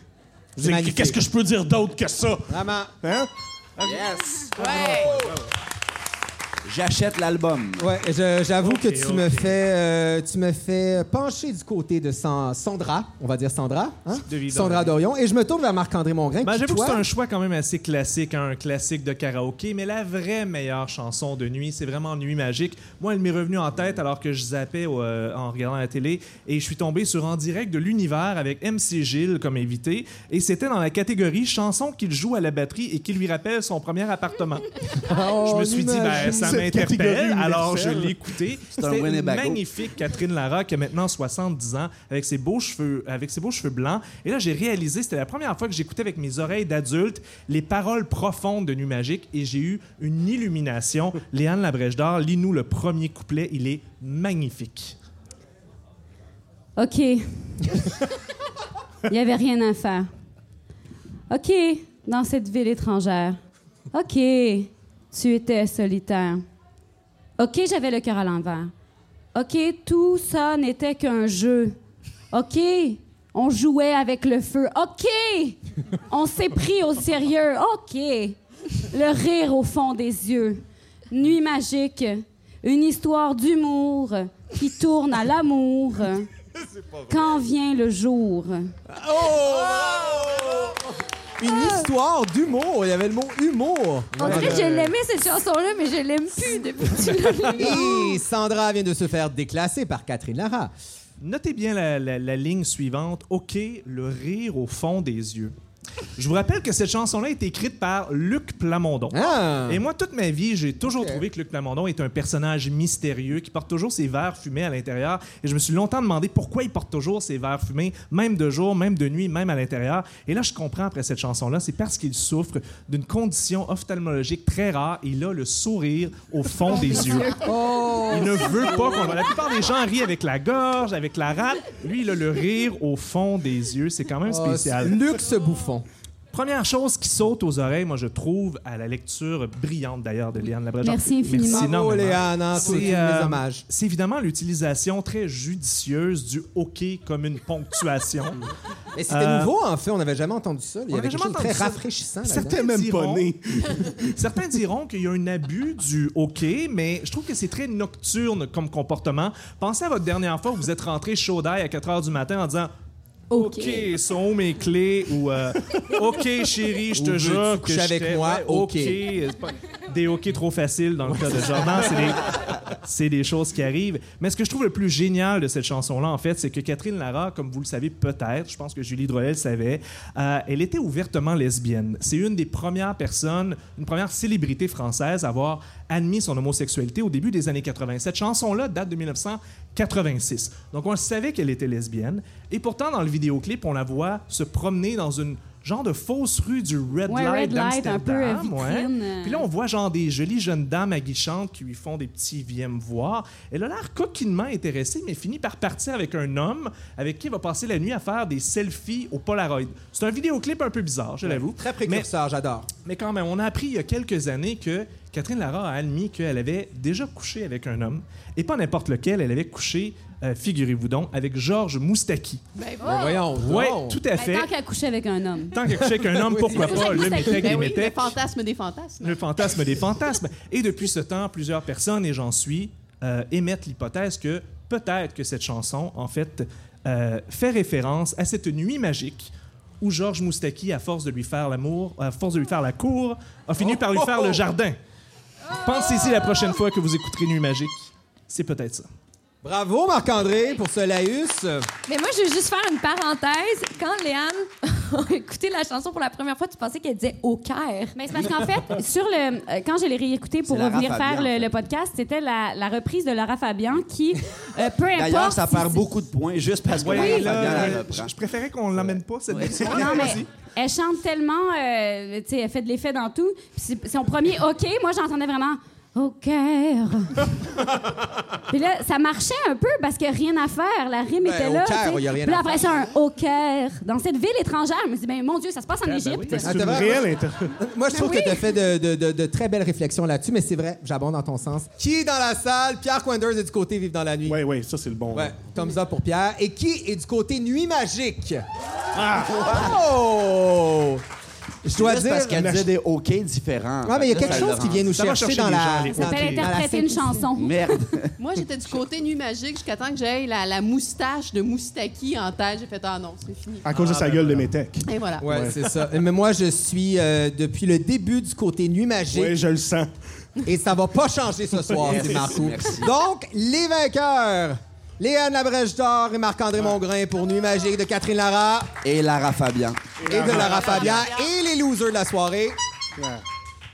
Qu'est-ce que je peux dire d'autre que ça? Vraiment. Hein? Yes! Ouais! J'achète l'album. Ouais, j'avoue que tu me fais euh, tu me fais pencher du côté de San- Sandra, on va dire Sandra, hein? De Sandra Dorion, et je me tourne vers Marc-André Mongrain. Ben, J'avoue que c'est un choix quand même assez classique, hein, un classique de karaoké, mais la vraie meilleure chanson de nuit, c'est vraiment Nuit magique. Moi, elle m'est revenue en tête alors que je zappais euh, en regardant la télé et je suis tombé sur En direct de l'univers avec MC Gilles comme invité et c'était dans la catégorie chanson qu'il joue à la batterie et qui lui rappelle son premier appartement. Oh, je me suis dit, ben, ça m'interpelle, alors je l'ai écouté. C'était magnifique Catherine Lara qui a maintenant 70 ans avec ses beaux cheveux, avec ses beaux cheveux blancs. Et là, j'ai réalisé, c'était la première fois que j'écoutais avec mes oreilles d'adulte les paroles profondes de Nuit Magique et j'ai eu une illumination. Léane Labrèche d'Or, lis-nous le premier couplet, il est magnifique. OK. Il n'y avait rien à faire. OK, dans cette ville étrangère. OK, tu étais solitaire. OK, j'avais le cœur à l'envers. OK, tout ça n'était qu'un jeu. OK, on jouait avec le feu. OK, on s'est pris au sérieux. OK, le rire au fond des yeux. Nuit magique, une histoire d'humour qui tourne à l'amour. Quand vient le jour? Une histoire d'humour, il y avait le mot humour. On dirait que je l'aimais cette chanson-là, mais je l'aime plus depuis que tu. Et Sandra vient de se faire déclasser par Catherine Lara. Notez bien la, la- la ligne suivante. OK, le rire au fond des yeux. Je vous rappelle que cette chanson-là est écrite par Luc Plamondon. Ah! Et moi, toute ma vie, j'ai toujours trouvé que Luc Plamondon est un personnage mystérieux qui porte toujours ses verres fumés à l'intérieur. Et je me suis longtemps demandé pourquoi il porte toujours ses verres fumés, même de jour, même de nuit, même à l'intérieur. Et là, je comprends après cette chanson-là, c'est parce qu'il souffre d'une condition ophtalmologique très rare. Il a le sourire au fond des yeux. Oh! Il ne veut pas qu'on. La plupart des gens rient avec la gorge, avec la rate. Lui, il a le rire au fond des yeux. C'est quand même Oh, spécial. Luxe bouffon. Première chose qui saute aux oreilles, moi, je trouve, à la lecture brillante d'ailleurs de Léane Labrèche. Merci infiniment. Merci. Léane, hein, C'est, mes euh, hommages. C'est évidemment l'utilisation très judicieuse du OK comme une ponctuation. Et c'était Euh, nouveau, en fait. On n'avait jamais entendu ça. Il y avait quelque chose de très ça. rafraîchissant. Certains même pas diront- né. Certains diront qu'il y a un abus du OK, mais je trouve que c'est très nocturne comme comportement. Pensez à votre dernière fois où vous êtes rentré chaud d'ail à 4 h du matin en disant OK, sont où mes clés ou euh, OK chérie, je te jure que avec moi? Ouais, OK. Pas- Des OK trop faciles dans le cas de Jordan, c'est des, c'est des choses qui arrivent. Mais ce que je trouve le plus génial de cette chanson-là, en fait, c'est que Catherine Lara, comme vous le savez peut-être, je pense que Julie Drolet le savait, euh, elle était ouvertement lesbienne. C'est une des premières personnes, une première célébrité française à avoir admis son homosexualité au début des années 80. Cette chanson-là date de 1986. Donc on savait qu'elle était lesbienne. Et pourtant, dans le vidéoclip, on la voit se promener dans une genre de fausse rue du Red Ouais, Light Red Light, un peu, d'Amsterdam. ouais. euh. Puis là, on voit genre des jolies jeunes dames aguichantes qui lui font des petits viens me voir. Elle a l'air coquinement intéressée, mais finit par partir avec un homme avec qui elle va passer la nuit à faire des selfies au Polaroid. C'est un vidéoclip un peu bizarre, je l'avoue. Très Mais, précurseur, j'adore. mais quand même, on a appris il y a quelques années que Catherine Lara a admis qu'elle avait déjà couché avec un homme, et pas n'importe lequel, elle avait couché, euh, figurez-vous donc, avec Georges Moustaki. Ben, Ben voyons. Oui, tout à Ben, fait. tant qu'à coucher avec un homme. Tant qu'elle couchait avec un homme, pourquoi pas? Le métèque ben des oui, le fantasme des fantasmes. Le fantasme des fantasmes. Et depuis ce temps, plusieurs personnes, et j'en suis, euh, émettent l'hypothèse que peut-être que cette chanson, en fait, euh, fait référence à cette nuit magique où Georges Moustaki, à force de lui faire l'amour, à force de lui faire la cour, a fini par lui faire le jardin. Pensez-y la prochaine fois que vous écouterez Nuit magique. C'est peut-être ça. Bravo, Marc-André, pour ce laïus. Mais moi, je veux juste faire une parenthèse. Quand Léane a écouté la chanson pour la première fois, tu pensais qu'elle disait au Caire. Mais c'est parce qu'en fait, sur le, euh, quand je l'ai réécouté pour revenir Fabian, faire en le, fait. le podcast, c'était la, la reprise de Lara Fabian qui, euh, peu importe. D'ailleurs, ça si perd beaucoup de points juste parce que Ouais, Lara là, Fabian la euh, reprend. je, préférais qu'on l'emmène pas, cette version. Non, mais elle chante tellement, euh, tu sais, elle fait de l'effet dans tout. Puis c'est- son premier OK, moi j'entendais vraiment au Caire. Puis là, ça marchait un peu parce qu'il n'y a rien à faire. La rime Ben, était au là. Caire, tu sais. il y a rien Puis là, à après ça, un au Caire. Dans cette ville étrangère, je me dis, ben mon Dieu, ça se passe en ben Égypte. oui. Ah, C'est t'as une vrai? réelle. Moi, je trouve oui. que tu as fait de, de- de- de très belles réflexions là-dessus, mais c'est vrai, j'abonde dans ton sens. Qui est dans la salle? Pierre Quinders est du côté Vive dans la nuit. Oui, oui, ça, c'est le bon. Ouais, thumbs up pour Pierre. Et qui est du côté Nuit magique? Oh! Je dois Juste dire. parce qu'elle disait des OK différents. Ouais, mais il y a quelque chose qui vient nous chercher dans la. Ça s'appelle interpréter une chanson. Merde. Moi, j'étais du côté nuit magique jusqu'à temps que j'aille la, la moustache de Moustaki en tête. J'ai fait Ah non, c'est fini. À cause de sa gueule de métèque. Et voilà. Ouais, c'est ça. Mais moi, je suis euh, depuis le début du côté Nuit magique. Oui, je le sens. Et ça va pas changer ce soir, c'est Marco. merci. Donc, les vainqueurs, Léane Labrèche d'Or et Marc-André Mongrain pour Nuit magique de Catherine Lara Et Lara Fabian. et de Lara Fabian et les losers de la soirée.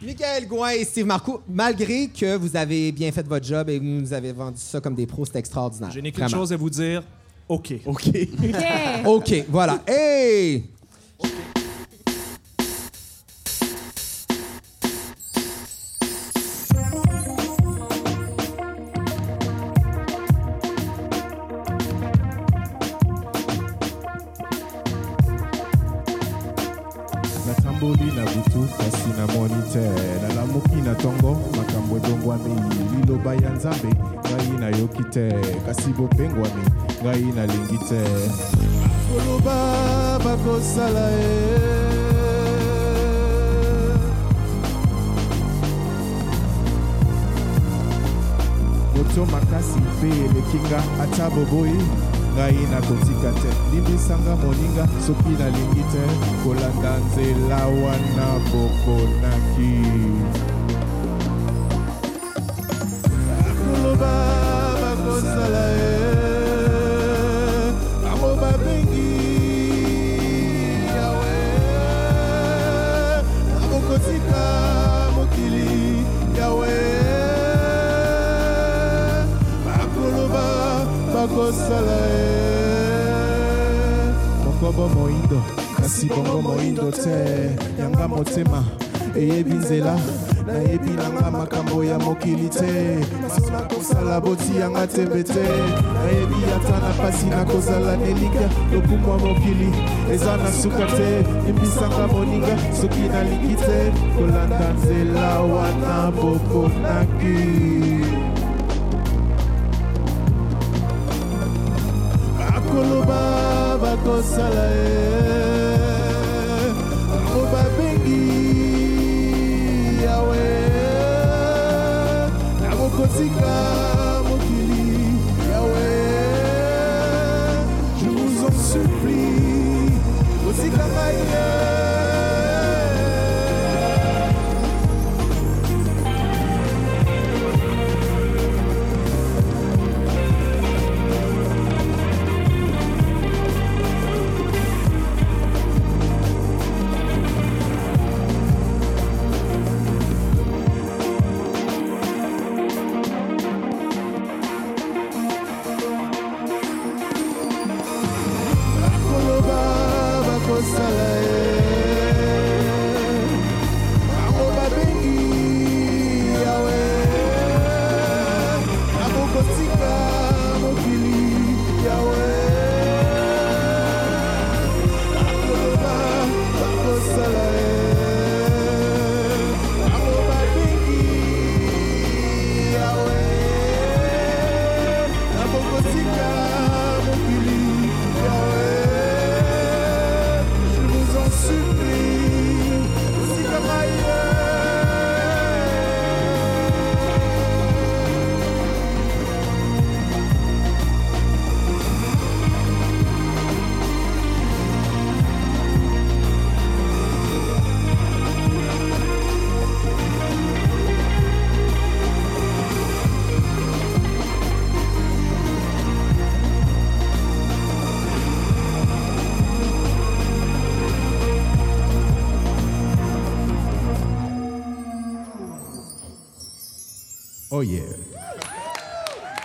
Michael Gouin et Steve Marcoux, malgré que vous avez bien fait votre job et vous nous avez vendu ça comme des pros, c'est extraordinaire. Je n'ai qu'une chose à vous dire. OK. OK. OK, voilà. Hey! Namoni te nalamuki na tongo makambo ebongwami liloba ya nzambe ngai nayoki te kasi bopengwami ngai nalingi te koloba bakosala ye. Moto makasi mpe elekinga ata boboyi ngai nakotika te. Limbisanga moninga soki nalingi te. Kolanda nzela wana bokonaki akoloba bakosala ye. Babengi yawe. Nabokotika mokili yawe. Bakosala mokobo moindo. Kasi bongo moindo te yanga motema. Eyebi nzela nayebi nanga makambo ya mokili te. Maso nakosala boti yanga tembe te. Nayebi ata na pasi nakozala nelika lokumwa mokili. Eza na suka te limbisanga moninga soki nalingi te. Kolanda nzela wana boponaki Salaam.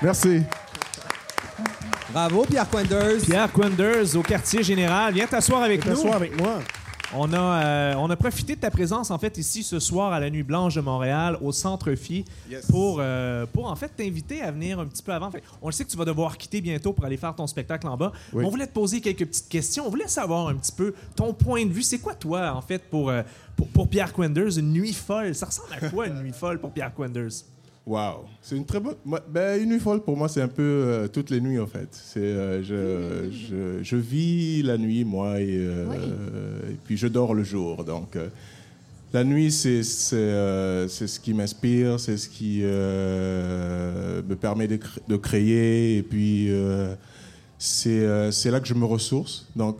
Merci. Bravo, Pierre Quenders. Pierre Quenders au quartier général. Viens t'asseoir avec nous. T'assois avec moi. On a, euh, on a profité de ta présence en fait ici ce soir à la Nuit Blanche de Montréal au Centre Phi Yes. pour, euh, pour en fait t'inviter à venir un petit peu avant. Fait, on le sait que tu vas devoir quitter bientôt pour aller faire ton spectacle en bas. Oui. On voulait te poser quelques petites questions. On voulait savoir un petit peu ton point de vue. C'est quoi toi en fait pour, euh, pour, pour Pierre Quenders une nuit folle? Ça ressemble à quoi une nuit folle pour Pierre Quenders Waouh, c'est une très bonne. ben, une nuit folle pour moi, c'est un peu euh, toutes les nuits en fait. C'est, euh, je, je, je vis la nuit moi et, euh, et puis je dors le jour. Donc la nuit, c'est ce qui m'inspire, c'est ce qui me permet de, cr- de créer et puis c'est c'est là que je me ressource. Donc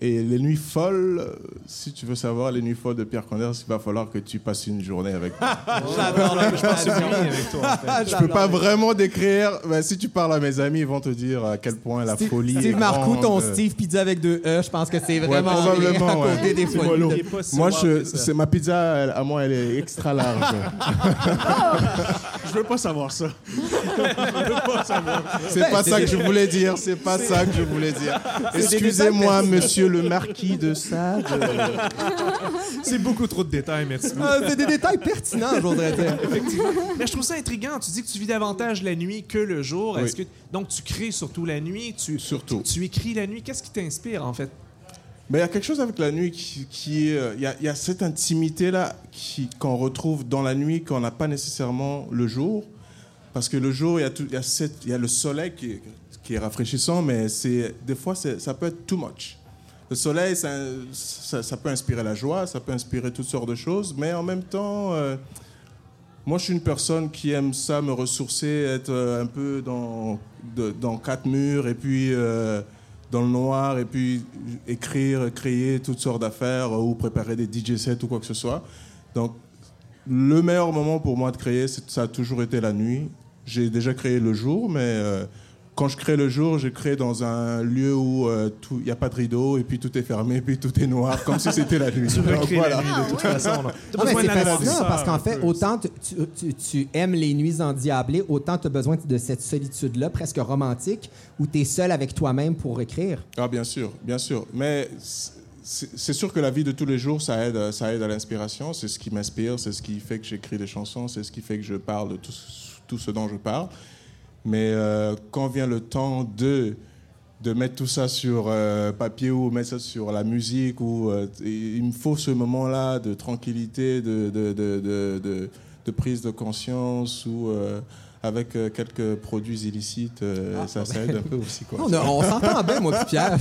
et les nuits folles, euh, si tu veux savoir les nuits folles de Pierre Conders, il va falloir que tu passes une journée avec moi. Je avec toi. en fait. Je peux pas vraiment décrire. Ben, si tu parles à mes amis, ils vont te dire à quel point la Steve, folie. Steve Marcoux, ton. Steve Pizza avec deux E, je pense que c'est vraiment probablement, à ouais. des pas si Moi, je, ça. c'est ma pizza elle, à moi, elle est extra large. Je veux pas savoir ça. C'est Ben, pas c'est ça des- que je voulais dire. C'est pas ça que je voulais dire. Excusez-moi, monsieur le marquis de Sade. C'est beaucoup trop de détails, merci. Ah, c'est des détails pertinents, je voudrais dire. Mais je trouve ça intriguant. Tu dis que tu vis davantage la nuit que le jour. Oui. Est-ce que donc tu crées surtout la nuit, tu Surtout. tu, tu écris la nuit? Qu'est-ce qui t'inspire en fait? Mais il y a quelque chose avec la nuit qui, qui est. euh, Il y, a, il y a cette intimité-là qu'on retrouve dans la nuit qu'on n'a pas nécessairement le jour. Parce que le jour, il y a, y y le soleil qui, est- qui est rafraîchissant, mais des fois, ça peut être too much. Le soleil, ça, peut inspirer la joie, ça peut inspirer toutes sortes de choses, mais en même temps, euh, moi, je suis une personne qui aime ça, me ressourcer, être euh, un peu dans, dans quatre murs et puis euh, dans le noir et puis écrire, créer toutes sortes d'affaires ou préparer des DJ sets ou quoi que ce soit. Donc, le meilleur moment pour moi de créer, ça a toujours été la nuit. J'ai déjà créé le jour, mais quand je crée le jour, je crée dans un lieu où euh, il n'y a pas de rideau, et puis tout est fermé, et puis tout est noir, comme si c'était la nuit. Tu Donc, recrées voilà. la nuit de toute façon. là. T'as Ah, mais c'est fascinant parce qu'en fait, autant tu, tu- tu- tu aimes les nuits endiablées, autant tu as besoin de cette solitude-là, presque romantique, où tu es seul avec toi-même pour écrire. Ah, bien sûr, bien sûr. Mais c'est sûr que la vie de tous les jours, ça aide, ça aide à l'inspiration. C'est ce qui m'inspire, c'est ce qui fait que j'écris des chansons, c'est ce qui fait que je parle de tout ce dont je parle. Mais euh, quand vient le temps de, de mettre tout ça sur euh, papier ou mettre ça sur la musique, ou, euh, il me faut ce moment-là de tranquillité, de, de, de, de- prise de conscience, ou avec euh, quelques produits illicites, euh, ça, ça aide un peu aussi. Quoi. On, a- on s'entend bien, moi, Pierre.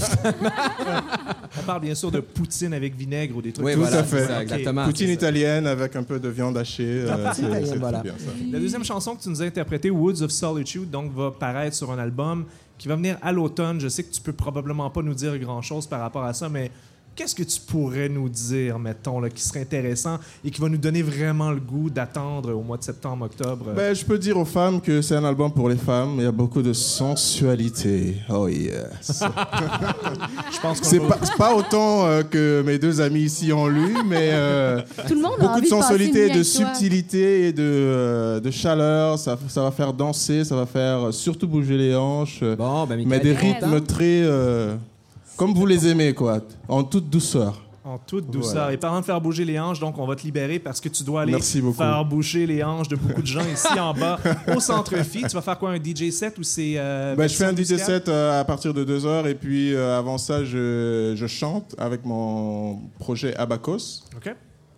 On parle bien sûr de poutine avec vinaigre ou des trucs Oui, Tout voilà, à fait. ça, exactement. Poutine italienne avec un peu de viande hachée. euh, c'est- voilà. bien ça. La deuxième chanson que tu nous as interprétée, Woods of Solitude, donc va paraître sur un album qui va venir à l'automne. Je sais que tu peux probablement pas nous dire grand-chose par rapport à ça, mais qu'est-ce que tu pourrais nous dire, mettons, là, qui serait intéressant et qui va nous donner vraiment le goût d'attendre au mois de septembre, octobre? Ben, je peux dire aux femmes que c'est un album pour les femmes. Il y a beaucoup de sensualité. Oh yes. je pense qu'on C'est pas, c'est pas autant euh, que mes deux amis ici ont lu, mais euh, Tout le monde a beaucoup de sensualité, de subtilité et de, euh, de chaleur. Ça, ça va faire danser, ça va faire surtout bouger les hanches. Bon, ben, mais des rythmes très. Comme vous les aimez, quoi. En toute douceur. En toute douceur. Voilà. Et parlant de faire bouger les hanches, donc on va te libérer parce que tu dois aller faire bouger les hanches de beaucoup de gens ici en bas au centre-fille. Tu vas faire quoi, un DJ set ou c'est... euh, Ben, je fais un DJ set euh, à partir de 2h et puis euh, avant ça, je, je chante avec mon projet Abacos. OK.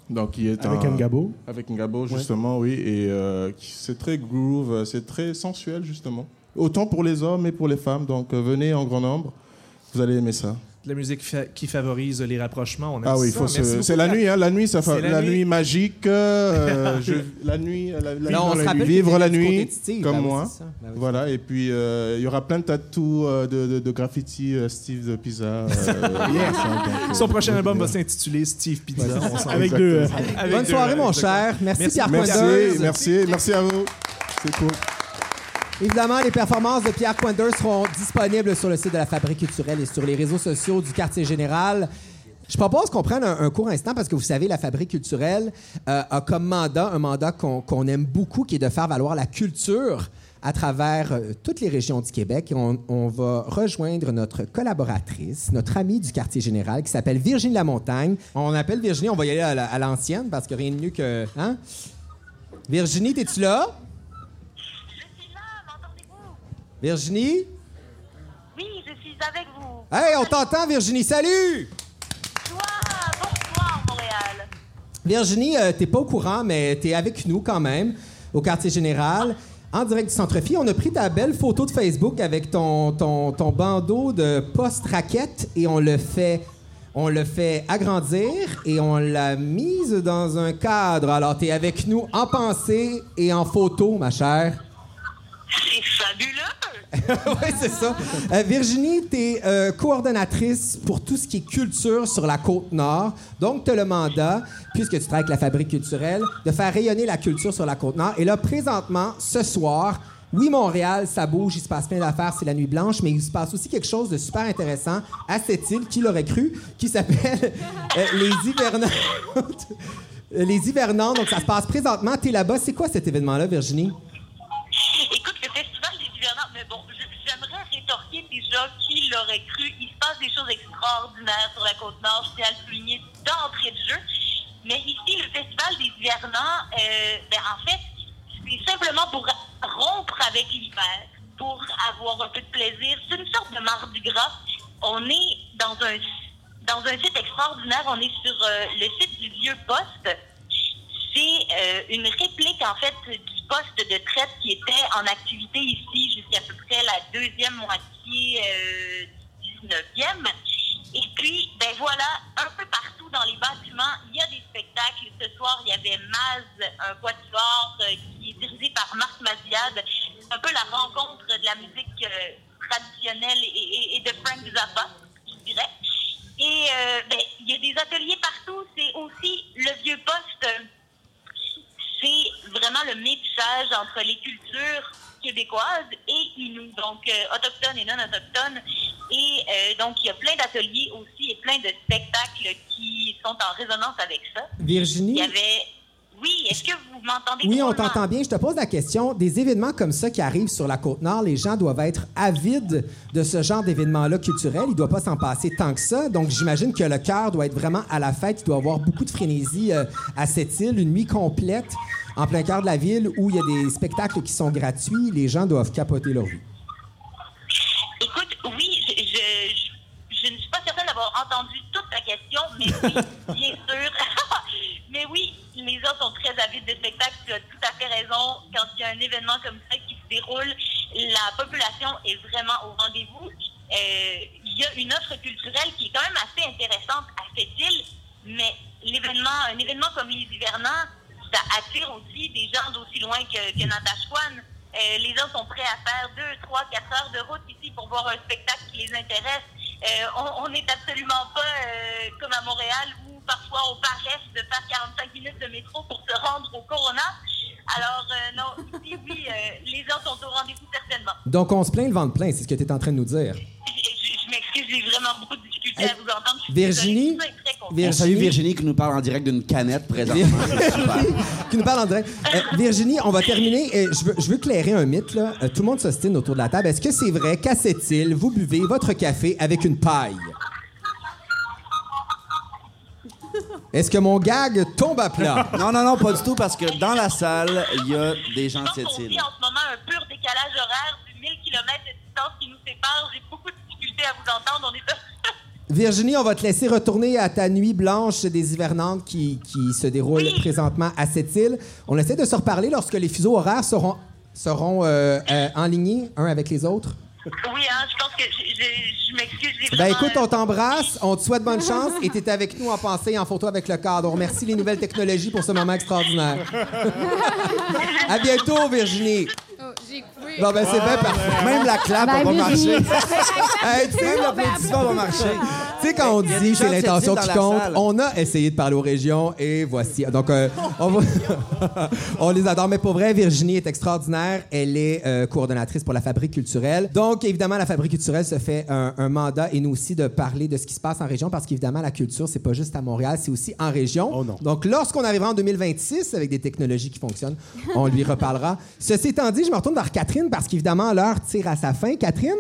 Donc, qui est Avec un, Ngabo. Avec Ngabo, justement, oui. Et euh, c'est très groove, c'est très sensuel, justement. Autant pour les hommes et pour les femmes. Donc, venez en grand nombre. Vous allez aimer ça. De la musique fa- qui favorise les rapprochements. On Ah oui, se... c'est la nuit, hein. La nuit, ça la la, nuit. nuit magique. euh, je- La nuit, la, on nuit. rappelle vivre la nuit, Steve. comme oui, moi. oui. Voilà, et puis euh, il y aura plein de tatous euh, de, de, de graffiti euh, Steve de Pizza. euh, yes, hein, donc, euh, Son prochain album va s'intituler Steve Pizza. Avec deux. Avec Bonne deux, soirée, mon cher. Merci, Merci. Pierre Merci, merci, merci à vous. C'est cool. Évidemment, les performances de Pierre Quinders seront disponibles sur le site de la Fabrique culturelle et sur les réseaux sociaux du quartier général. Je propose qu'on prenne un, court instant parce que vous savez, la Fabrique culturelle euh, a comme mandat, un mandat qu'on aime beaucoup, qui est de faire valoir la culture à travers euh, toutes les régions du Québec. On, va rejoindre notre collaboratrice, notre amie du quartier général, qui s'appelle Virginie Lamontagne. On appelle Virginie, on va y aller à l'ancienne parce que rien de mieux que... Hein? Virginie, es-tu là? Virginie? Oui, je suis avec vous. Hey, on t'entend, Virginie. Salut! Bonsoir, bonsoir, Montréal. Virginie, euh, t'es pas au courant, mais t'es avec nous quand même, au quartier général. En direct du centre-fille, on a pris ta belle photo de Facebook avec ton, ton, ton bandeau de post-raquette et on le fait. On le fait agrandir et on l'a mise dans un cadre. Alors, t'es avec nous en pensée et en photo, ma chère. C'est. oui, c'est ça. Euh, Virginie, tu es coordonnatrice pour tout ce qui est culture sur la côte nord. Donc, tu as le mandat, puisque tu travailles avec la Fabrique culturelle, de faire rayonner la culture sur la côte nord. Et là, présentement, ce soir, oui, Montréal, ça bouge, il se passe plein d'affaires, c'est la nuit blanche, mais il se passe aussi quelque chose de super intéressant à cette île, qui l'aurait cru, qui s'appelle euh, les Hivernantes. Euh, les Hivernantes, donc ça se passe présentement. Tu es là-bas. C'est quoi cet événement-là, Virginie? Écoute, le festival des hivernants, mais bon, je- j'aimerais rétorquer déjà l'aurait cru. Il se passe des choses extraordinaires sur la côte nord. Je tiens à le souligner d'entrée de jeu. Mais ici, le festival des hivernants, euh, ben, en fait, c'est simplement pour rompre avec l'hiver, pour avoir un peu de plaisir. C'est une sorte de mardi gras. On est dans un dans un site extraordinaire. On est sur euh, le site du Vieux Poste. Euh, une réplique, en fait, du poste de traite qui était en activité ici jusqu'à peu près la deuxième moitié euh, du 19e. Et puis, ben voilà, un peu partout dans les bâtiments, il y a des spectacles. Ce soir, il y avait Maz, un quatuor euh, qui est dirigé par Marc Maziad. Un peu la rencontre de la musique euh, traditionnelle et, de Frank Zappa, je dirais. Et euh, ben, il y a des ateliers partout. C'est aussi le vieux poste. C'est vraiment le métissage entre les cultures québécoises et Innu, donc euh, autochtones et non autochtones. Et euh, donc, il y a plein d'ateliers aussi et plein de spectacles qui sont en résonance avec ça. Il Virginie? y avait... Oui, est-ce que vous m'entendez Oui, on t'entend bien. Je te pose la question. Des événements comme ça qui arrivent sur la Côte-Nord, les gens doivent être avides de ce genre d'événements-là culturels. Il ne doit pas s'en passer tant que ça. Donc, j'imagine que le cœur doit être vraiment à la fête. Il doit y avoir beaucoup de frénésie euh, à cette île, une nuit complète en plein cœur de la ville où il y a des spectacles qui sont gratuits. Les gens doivent capoter leur vie. Écoute, oui, je, je, je- je ne suis pas certaine d'avoir entendu toute la question, mais oui, bien sûr. mais oui, les gens sont très avides de spectacles. Tu as tout à fait raison. Quand il y a un événement comme ça qui se déroule, la population est vraiment au rendez-vous. Euh, il y a une offre culturelle qui est quand même assez intéressante à cette île, mais l'événement, un événement comme les hivernants, ça attire aussi des gens d'aussi loin que, que Natashquan. Euh, les gens sont prêts à faire deux, trois, quatre heures de route ici pour voir un spectacle qui les intéresse. Euh, on n'est absolument pas euh, comme à Montréal où parfois on paresse de faire 45 minutes de métro pour se rendre au Corona. Alors euh, non, ici oui, euh, les gens sont au rendez-vous certainement. Donc, on se plaint le ventre plein, c'est ce que tu es en train de nous dire. Je, m'excuse, j'ai vraiment beaucoup de difficultés à vous entendre. Virginie? contente. On Virginie? salue Virginie qui nous parle en direct d'une canette présentement. Qui nous parle en direct. Euh, Virginie, on va terminer. Euh, je, veux, je veux clairer un mythe. Là. Euh, tout le monde s'ostine autour de la table. Est-ce que c'est vrai qu'à cette île, vous buvez votre café avec une paille? Est-ce que mon gag tombe à plat? Non, non, non, pas du tout, parce que dans la salle, il y a des gens de cette île. en ce moment un pur décalage horaire du 1000 km de distance qui nous sépare. J'ai beaucoup de difficultés à vous entendre. On est Virginie, on va te laisser retourner à ta nuit blanche des hivernantes qui, qui se déroule Oui. présentement à cette île. On essaie de se reparler lorsque les fuseaux horaires seront, seront euh, euh, enlignés un avec les autres. Oui, hein, je pense que je, m'excuse. Ben écoute, on t'embrasse, on te souhaite bonne chance et t'es avec nous en pensée en photo avec le cadre. On remercie les nouvelles technologies pour ce moment extraordinaire. à bientôt, Virginie. J'ai coupé. Bon, ben c'est bien parfait. Même la clap pas marché. Virginie. Hey, tu sais, l'applaudissement va marcher. tu sais, quand on Il y a dit des c'est gens l'intention qui île dans la compte, salle. on a essayé de parler aux régions et voici. Donc, euh, on, va- on les adore. Mais pour vrai, Virginie est extraordinaire. Elle est euh, coordonnatrice pour la Fabrique culturelle. Donc, évidemment, la Fabrique culturelle se fait un, un mandat et nous aussi de parler de ce qui se passe en région parce qu'évidemment, la culture, c'est pas juste à Montréal, c'est aussi en région. Oh non. Donc, lorsqu'on arrivera en 2026 avec des technologies qui fonctionnent, on lui reparlera. Ceci étant dit, je me retourne vers Catherine parce qu'évidemment, l'heure tire à sa fin. Catherine,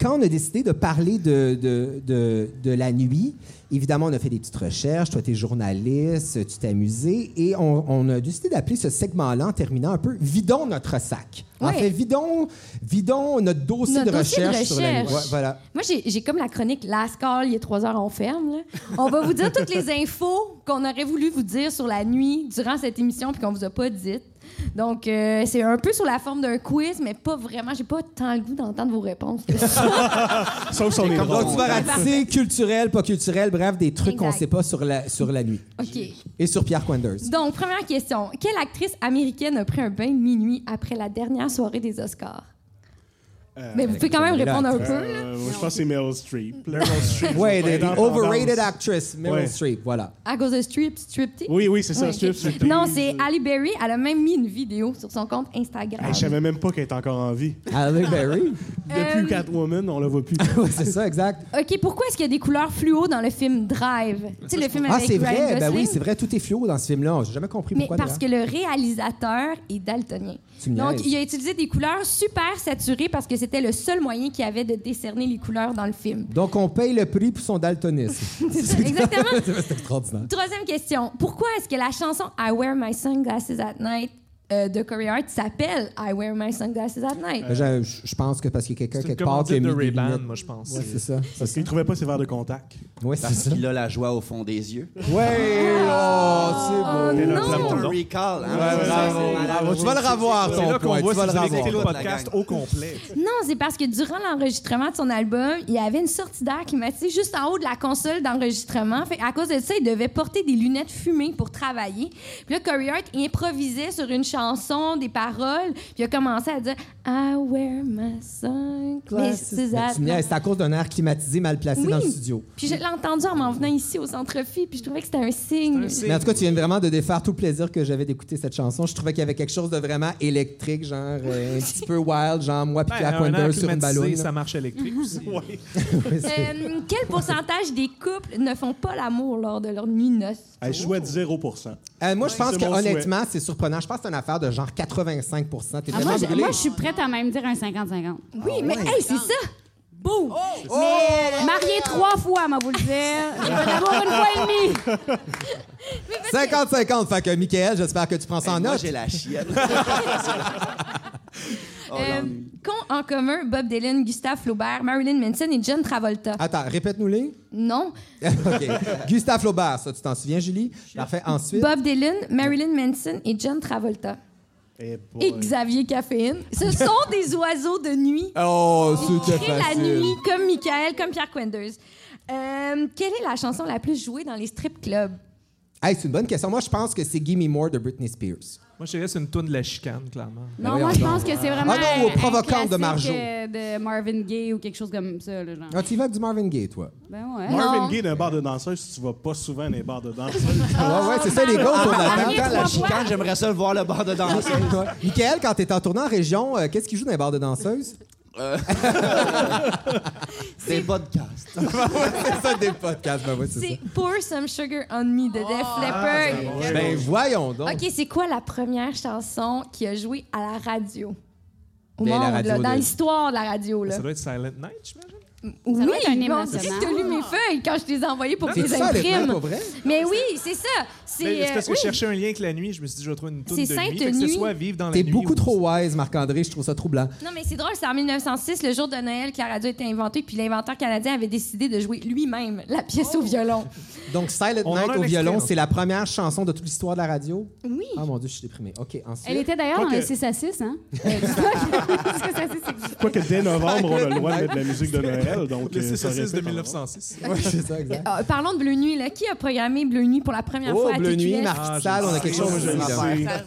quand on a décidé de parler de, de, de, de la nuit, évidemment, on a fait des petites recherches. Toi, tu es journaliste, tu t'es amusé et on, on a décidé d'appeler ce segment-là en terminant un peu Vidons notre sac. En fait, vidons, vidons notre dossier, Notre de, dossier de recherche sur la nuit. recherche. Ouais, voilà. Moi, j'ai j'ai comme la chronique Last Call, il est 3 heures, on ferme. là. On va vous dire toutes les infos qu'on aurait voulu vous dire sur la nuit durant cette émission puis qu'on vous a pas dites. Donc, euh, c'est un peu sous la forme d'un quiz, mais pas vraiment. J'ai pas tant le goût d'entendre vos réponses. que ça. Sauf si on est Donc, tu vas ratisser culturel, pas culturel, bref, des trucs qu'on Exact. sait pas sur la, sur la nuit. OK. Et sur Pierre Quenders. Donc, première question. Quelle actrice américaine a pris un bain de minuit après la dernière soirée des Oscars? Mais vous pouvez quand même répondre un peu. là. Euh, je pense que c'est Meryl Streep. the, en the overrated actress, Meryl Ouais. Streep, voilà. À cause de Strip, Striptease? Oui, oui, c'est ça. Ouais, striptease. Non, c'est Halle Berry. Elle a même mis une vidéo sur son compte Instagram. Hey, je savais même pas qu'elle est encore en vie. Halle Berry? Depuis Euh, Catwoman, on la voit plus. ouais, c'est ça, exact. OK, pourquoi est-ce qu'il y a des couleurs fluo dans le film Drive? Tu sais, le film Ah, avec c'est Ryan vrai. Ben oui, c'est vrai, tout est fluo dans ce film-là. J'ai jamais compris Mais pourquoi. parce que le réalisateur est daltonien. Donc, il a utilisé des couleurs super saturées parce que c'était le seul moyen qu'il y avait de décerner les couleurs dans le film. Donc, on paye le prix pour son daltonisme. Exactement. c'est extraordinaire. Troisième question. Pourquoi est-ce que la chanson I Wear My Sunglasses at Night euh, de Corey Hart s'appelle I Wear My Sunglasses at Night? Ben, je, je pense que parce qu'il y a quelqu'un quelque part qui a mis de des lunettes. moi, je pense. Ouais, c'est ça. Parce qu'il trouvait pas ses verres de contact. Ouais, c'est Parce ça. qu'il a la joie au fond des yeux. Ouais, oh, c'est beau. T'es là, non. Plamondon. Un recall, hein? Ouais, bravo, c'est malade. bravo. Tu vas le revoir, C'est ton là qu'on point. voit Tu vas le revoir. podcast au complet. Non, c'est parce que durant l'enregistrement de son album, il y avait une sortie d'air climatisée juste en haut de la console d'enregistrement. Fait à cause de ça, il devait porter des lunettes fumées pour travailler. Puis là, Corey Hart improvisait sur une chanson chanson, des paroles, puis il a commencé à dire I wear my sunglasses c'est à cause d'un air climatisé mal placé Oui. dans le studio. Puis je l'ai entendu en m'en venant ici au Centre-Phi, puis je trouvais que c'était un signe. Mais en tout cas, tu viens vraiment de défaire tout le plaisir que j'avais d'écouter cette chanson. Je trouvais qu'il y avait quelque chose de vraiment électrique, genre euh, un petit peu wild, genre moi puis Ben, Pierre Quender sur une ballon. ça marche électrique aussi. Oui, Euh, quel pourcentage des couples ne font pas l'amour lors de leur nuit noce? Hey, je souhaite 0 Euh, moi, je pense que honnêtement, c'est surprenant. Je pense que c'est affaire de genre 85 T'es Ah, moi, brûlé. moi, je suis prête à même dire un 50-50. Oui, mais hey, c'est ça! Boum! Marié trois fois, m'a vous le dire. L'amour une fois et demie. 50-50. Fait que, Michael, j'espère que tu prends ça en Moi, note. j'ai la chienne. Oh, Euh. Qu'ont en commun Bob Dylan, Gustave Flaubert, Marilyn Manson et John Travolta? Attends, répète-nous-les. Non. OK. Gustave Flaubert, ça, tu t'en souviens, Julie? Parfait. Ensuite? Bob Dylan, Marilyn Manson et John Travolta. Eh Et Xavier Caféine. Ce sont des oiseaux de nuit. Oh, c'était Créent la facile. nuit comme Michael, comme Pierre Quenders. Euh, quelle est la chanson la plus jouée dans les strip clubs? Hey, c'est une bonne question. Moi, je pense que c'est Gimme More de Britney Spears. Moi, je dirais que c'est une toune de la chicane, clairement. Non, voyons moi, je pense que c'est vraiment Ah non, un- un Provocante de classique, Marjo. euh, de Marvin Gaye ou quelque chose comme ça. Là, genre. Ah, tu y vas avec du Marvin Gaye, toi? Ben ouais. Marvin. Gaye d'un bar de danseuse, tu vas pas souvent dans les bars de danseuse. Ouais, ouais, c'est ça, les gars la Ah, table. oui, Quand la chicane, j'aimerais ça le voir le bar de danse. Michael, quand t'es en tournée en région, euh, qu'est-ce qu'il joue dans les bars de danseuses? Des podcasts. c'est ça, des podcasts. Ben oui, c'est Pour Some Sugar on Me de Def Leppard. Ben voyons donc. OK, c'est quoi la première chanson qui a joué à la radio? Au Ben, la monde, radio là, dans l'histoire de la radio. Là. Ça doit être Silent Night, j'imagine. Oui, bon, c'est que t'as lu mes feuilles quand je te les ai envoyées pour que les imprimes. Mais oui, c'est ça. C'est euh, parce que oui. je cherchais un lien avec la nuit. Je me suis dit, je vais trouver une toune de C'est nuit. Sainte Fait que c'est Nuit. soit vivre dans la T'es nuit. beaucoup ou- trop wise, Marc-André. Je trouve ça troublant. Non, mais c'est drôle, c'est en 1906, le jour de Noël, que la radio a été inventée, puis l'inventeur canadien avait décidé de jouer lui-même la pièce Oh! au violon. Donc, Silent On Night au violon, c'est la première chanson de toute l'histoire de la radio? Oui. Ah mon Dieu, je suis déprimé. OK, ensuite. Elle était d'ailleurs dans le 6 à 6, hein? Euh, Parce que ça, c'est- Quoique dès novembre, on a le droit de mettre de la musique de Noël. Donc, Le euh, 6 ça à aurait 6 de été 1906. Ouais, c'est ça, exact. Euh, parlons de Bleu Nuit. Là. Qui a programmé Bleu Nuit pour la première Oh, fois à Bleu? Nuit, Marc je on a quelque chose.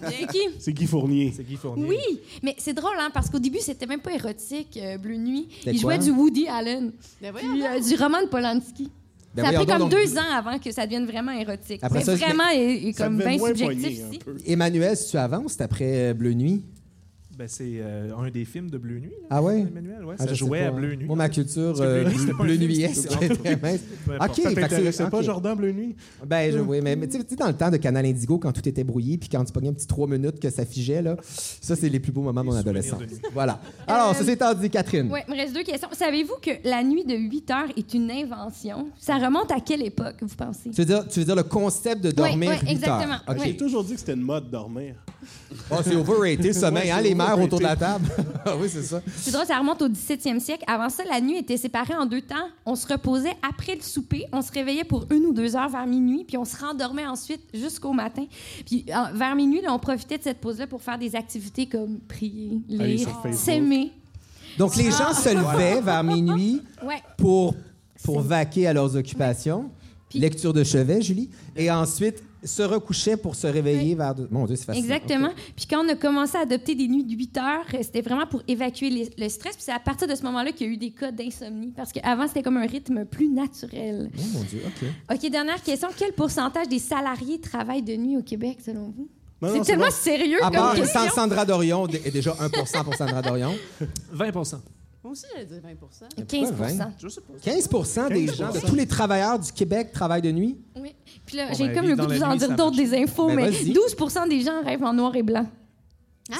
C'est qui? C'est Guy Fournier. C'est Guy Fournier. Oui, mais c'est drôle, hein, parce qu'au début, c'était même pas érotique, euh, Bleu Nuit. Il jouait du Woody Allen, Ben euh, du Roman Polanski. Ben ça a pris comme donc. deux ans avant que ça devienne vraiment érotique. Après mais ça, je- vraiment, est Ça comme bien subjectif. Emmanuel, si tu avances, c'est après euh, Bleu Nuit? Ben, c'est euh, un des films de Bleu Nuit. là, Ah ouais? Emmanuel, ouais. Ah, ça jouait pas, à. Bleu Nuit. Moi, ma culture que euh, Bleu Nuit, bleu est. OK, Ça t'intéressait c'est- pas. Jordan Bleu Nuit? Ben, je, oui, mais, mais tu sais, dans le temps de Canal Indigo, quand tout était brouillé, puis quand tu pognais un petit trois minutes que ça figeait, là, ça, c'est les plus beaux moments de mon adolescence. Voilà. Alors, ceci étant dit, Catherine. Ouais, il me reste deux questions. Savez-vous que la nuit de 8 heures est une invention? Ça remonte à quelle époque, vous pensez? Tu veux, dire, tu veux dire le concept de dormir ouais, 8 exactement. heures? Ouais. J'ai toujours dit que c'était une mode dormir. Oh, c'est overrated, le sommeil, Ouais, hein, les mères autour de la table. Ah oui, c'est ça. C'est drôle, ça remonte au 17e siècle. Avant ça, la nuit était séparée en deux temps. On se reposait après le souper, on se réveillait pour une ou deux heures vers minuit, puis on se rendormait ensuite jusqu'au matin. Puis en- vers minuit, là, on profitait de cette pause-là pour faire des activités comme prier, lire, s'aimer. Donc, les gens se levaient vers minuit Ouais. pour, pour vaquer à leurs occupations. Puis- Lecture de chevet, Julie. Et ensuite, se recouchaient pour se réveiller vers... de- Mon Dieu, c'est facile. Exactement. Puis quand on a commencé à adopter des nuits de 8 heures, euh, c'était vraiment pour évacuer les- le stress. Puis c'est à partir de ce moment-là qu'il y a eu des cas d'insomnie. Parce qu'avant, c'était comme un rythme plus naturel. Oh mon Dieu, OK. OK, dernière question. Quel pourcentage des salariés travaillent de nuit au Québec, selon vous? Non, c'est non, tellement bon. sérieux À comme part question. Sandra Dorion, est déjà 1 pour Sandra Dorion. 20 Moi aussi, j'allais dire 20 15 Pourquoi 20? Je sais pas. 15% des gens, de tous les travailleurs du Québec travaillent de nuit? Oui. Puis là, j'ai ben, comme le goût de vous en dire d'autres des infos, Ben, mais vas-y. 12% des gens rêvent en noir et blanc.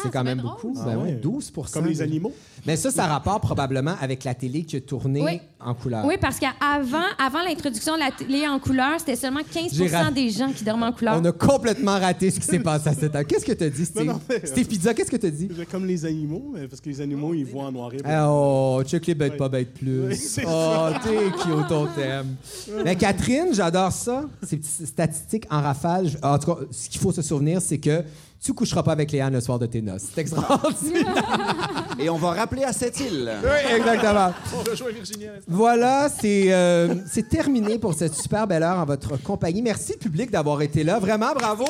C'est quand même beaucoup. Ah Ben ouais, ouais. 12 Comme les animaux? Mais ça, ça a rapport probablement avec la télé qui a tourné Oui. en couleur. Oui, parce qu'avant avant l'introduction de la télé en couleur, c'était seulement 15 J'ai raté. des gens qui dormaient en couleur. On a complètement raté ce qui s'est passé à cette heure. Qu'est-ce que t'as dit, Steve? Non, mais- Steve Pizza, qu'est-ce que t'as dit? Comme les animaux, mais parce que les animaux, ils voient en noir et blanc. Ah, Oh, check les bêtes pas bêtes plus. Oui, oh, t'es cute, on t'aime. Mais Catherine, j'adore ça. Ces petites statistiques en rafale. En tout cas, ce qu'il faut se souvenir, c'est que tu coucheras pas avec Léane le soir de tes noces. C'est extraordinaire. Et on va rappeler à cette île. oui, exactement. On va jouer Virginie. Voilà, c'est euh, c'est terminé pour cette super belle heure en votre compagnie. Merci, public, d'avoir été là. Vraiment, bravo.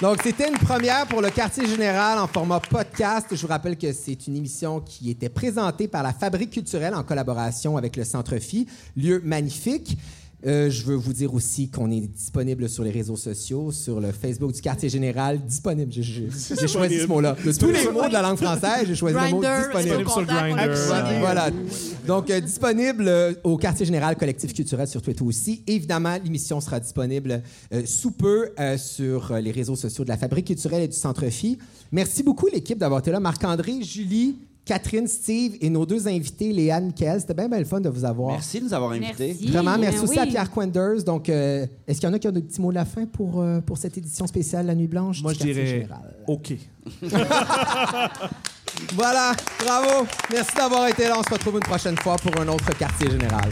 Donc, c'était une première pour le quartier général en format podcast. Je vous rappelle que c'est une émission qui était présentée par la Fabrique culturelle en collaboration avec le Centre Phi, lieu magnifique. Euh, je veux vous dire aussi qu'on est disponible sur les réseaux sociaux, sur le Facebook du quartier général. Disponible, j'ai- choisi ce mot-là. De tous les mots de la langue française, j'ai choisi le mot disponible. Disponible sur Grindr. Voilà. Voilà. Donc, euh, disponible euh, au quartier général collectif culturel sur Twitter aussi. Évidemment, l'émission sera disponible euh, sous peu euh, sur euh, les réseaux sociaux de la Fabrique culturelle et du Centre Phi. Merci beaucoup, l'équipe, d'avoir été là. Marc-André, Julie, Catherine, Steve et nos deux invités, Léane, Michael. C'était bien, bien le fun de vous avoir. Merci de nous avoir invités. Merci. Vraiment, merci Ben aussi à. Pierre Quenders. Donc, euh, est-ce qu'il y en a qui ont des petits mots de la fin pour, euh, pour cette édition spéciale La Nuit Blanche? Moi, du je dirais Général? OK. Voilà, bravo. Merci d'avoir été là. On se retrouve une prochaine fois pour un autre quartier général.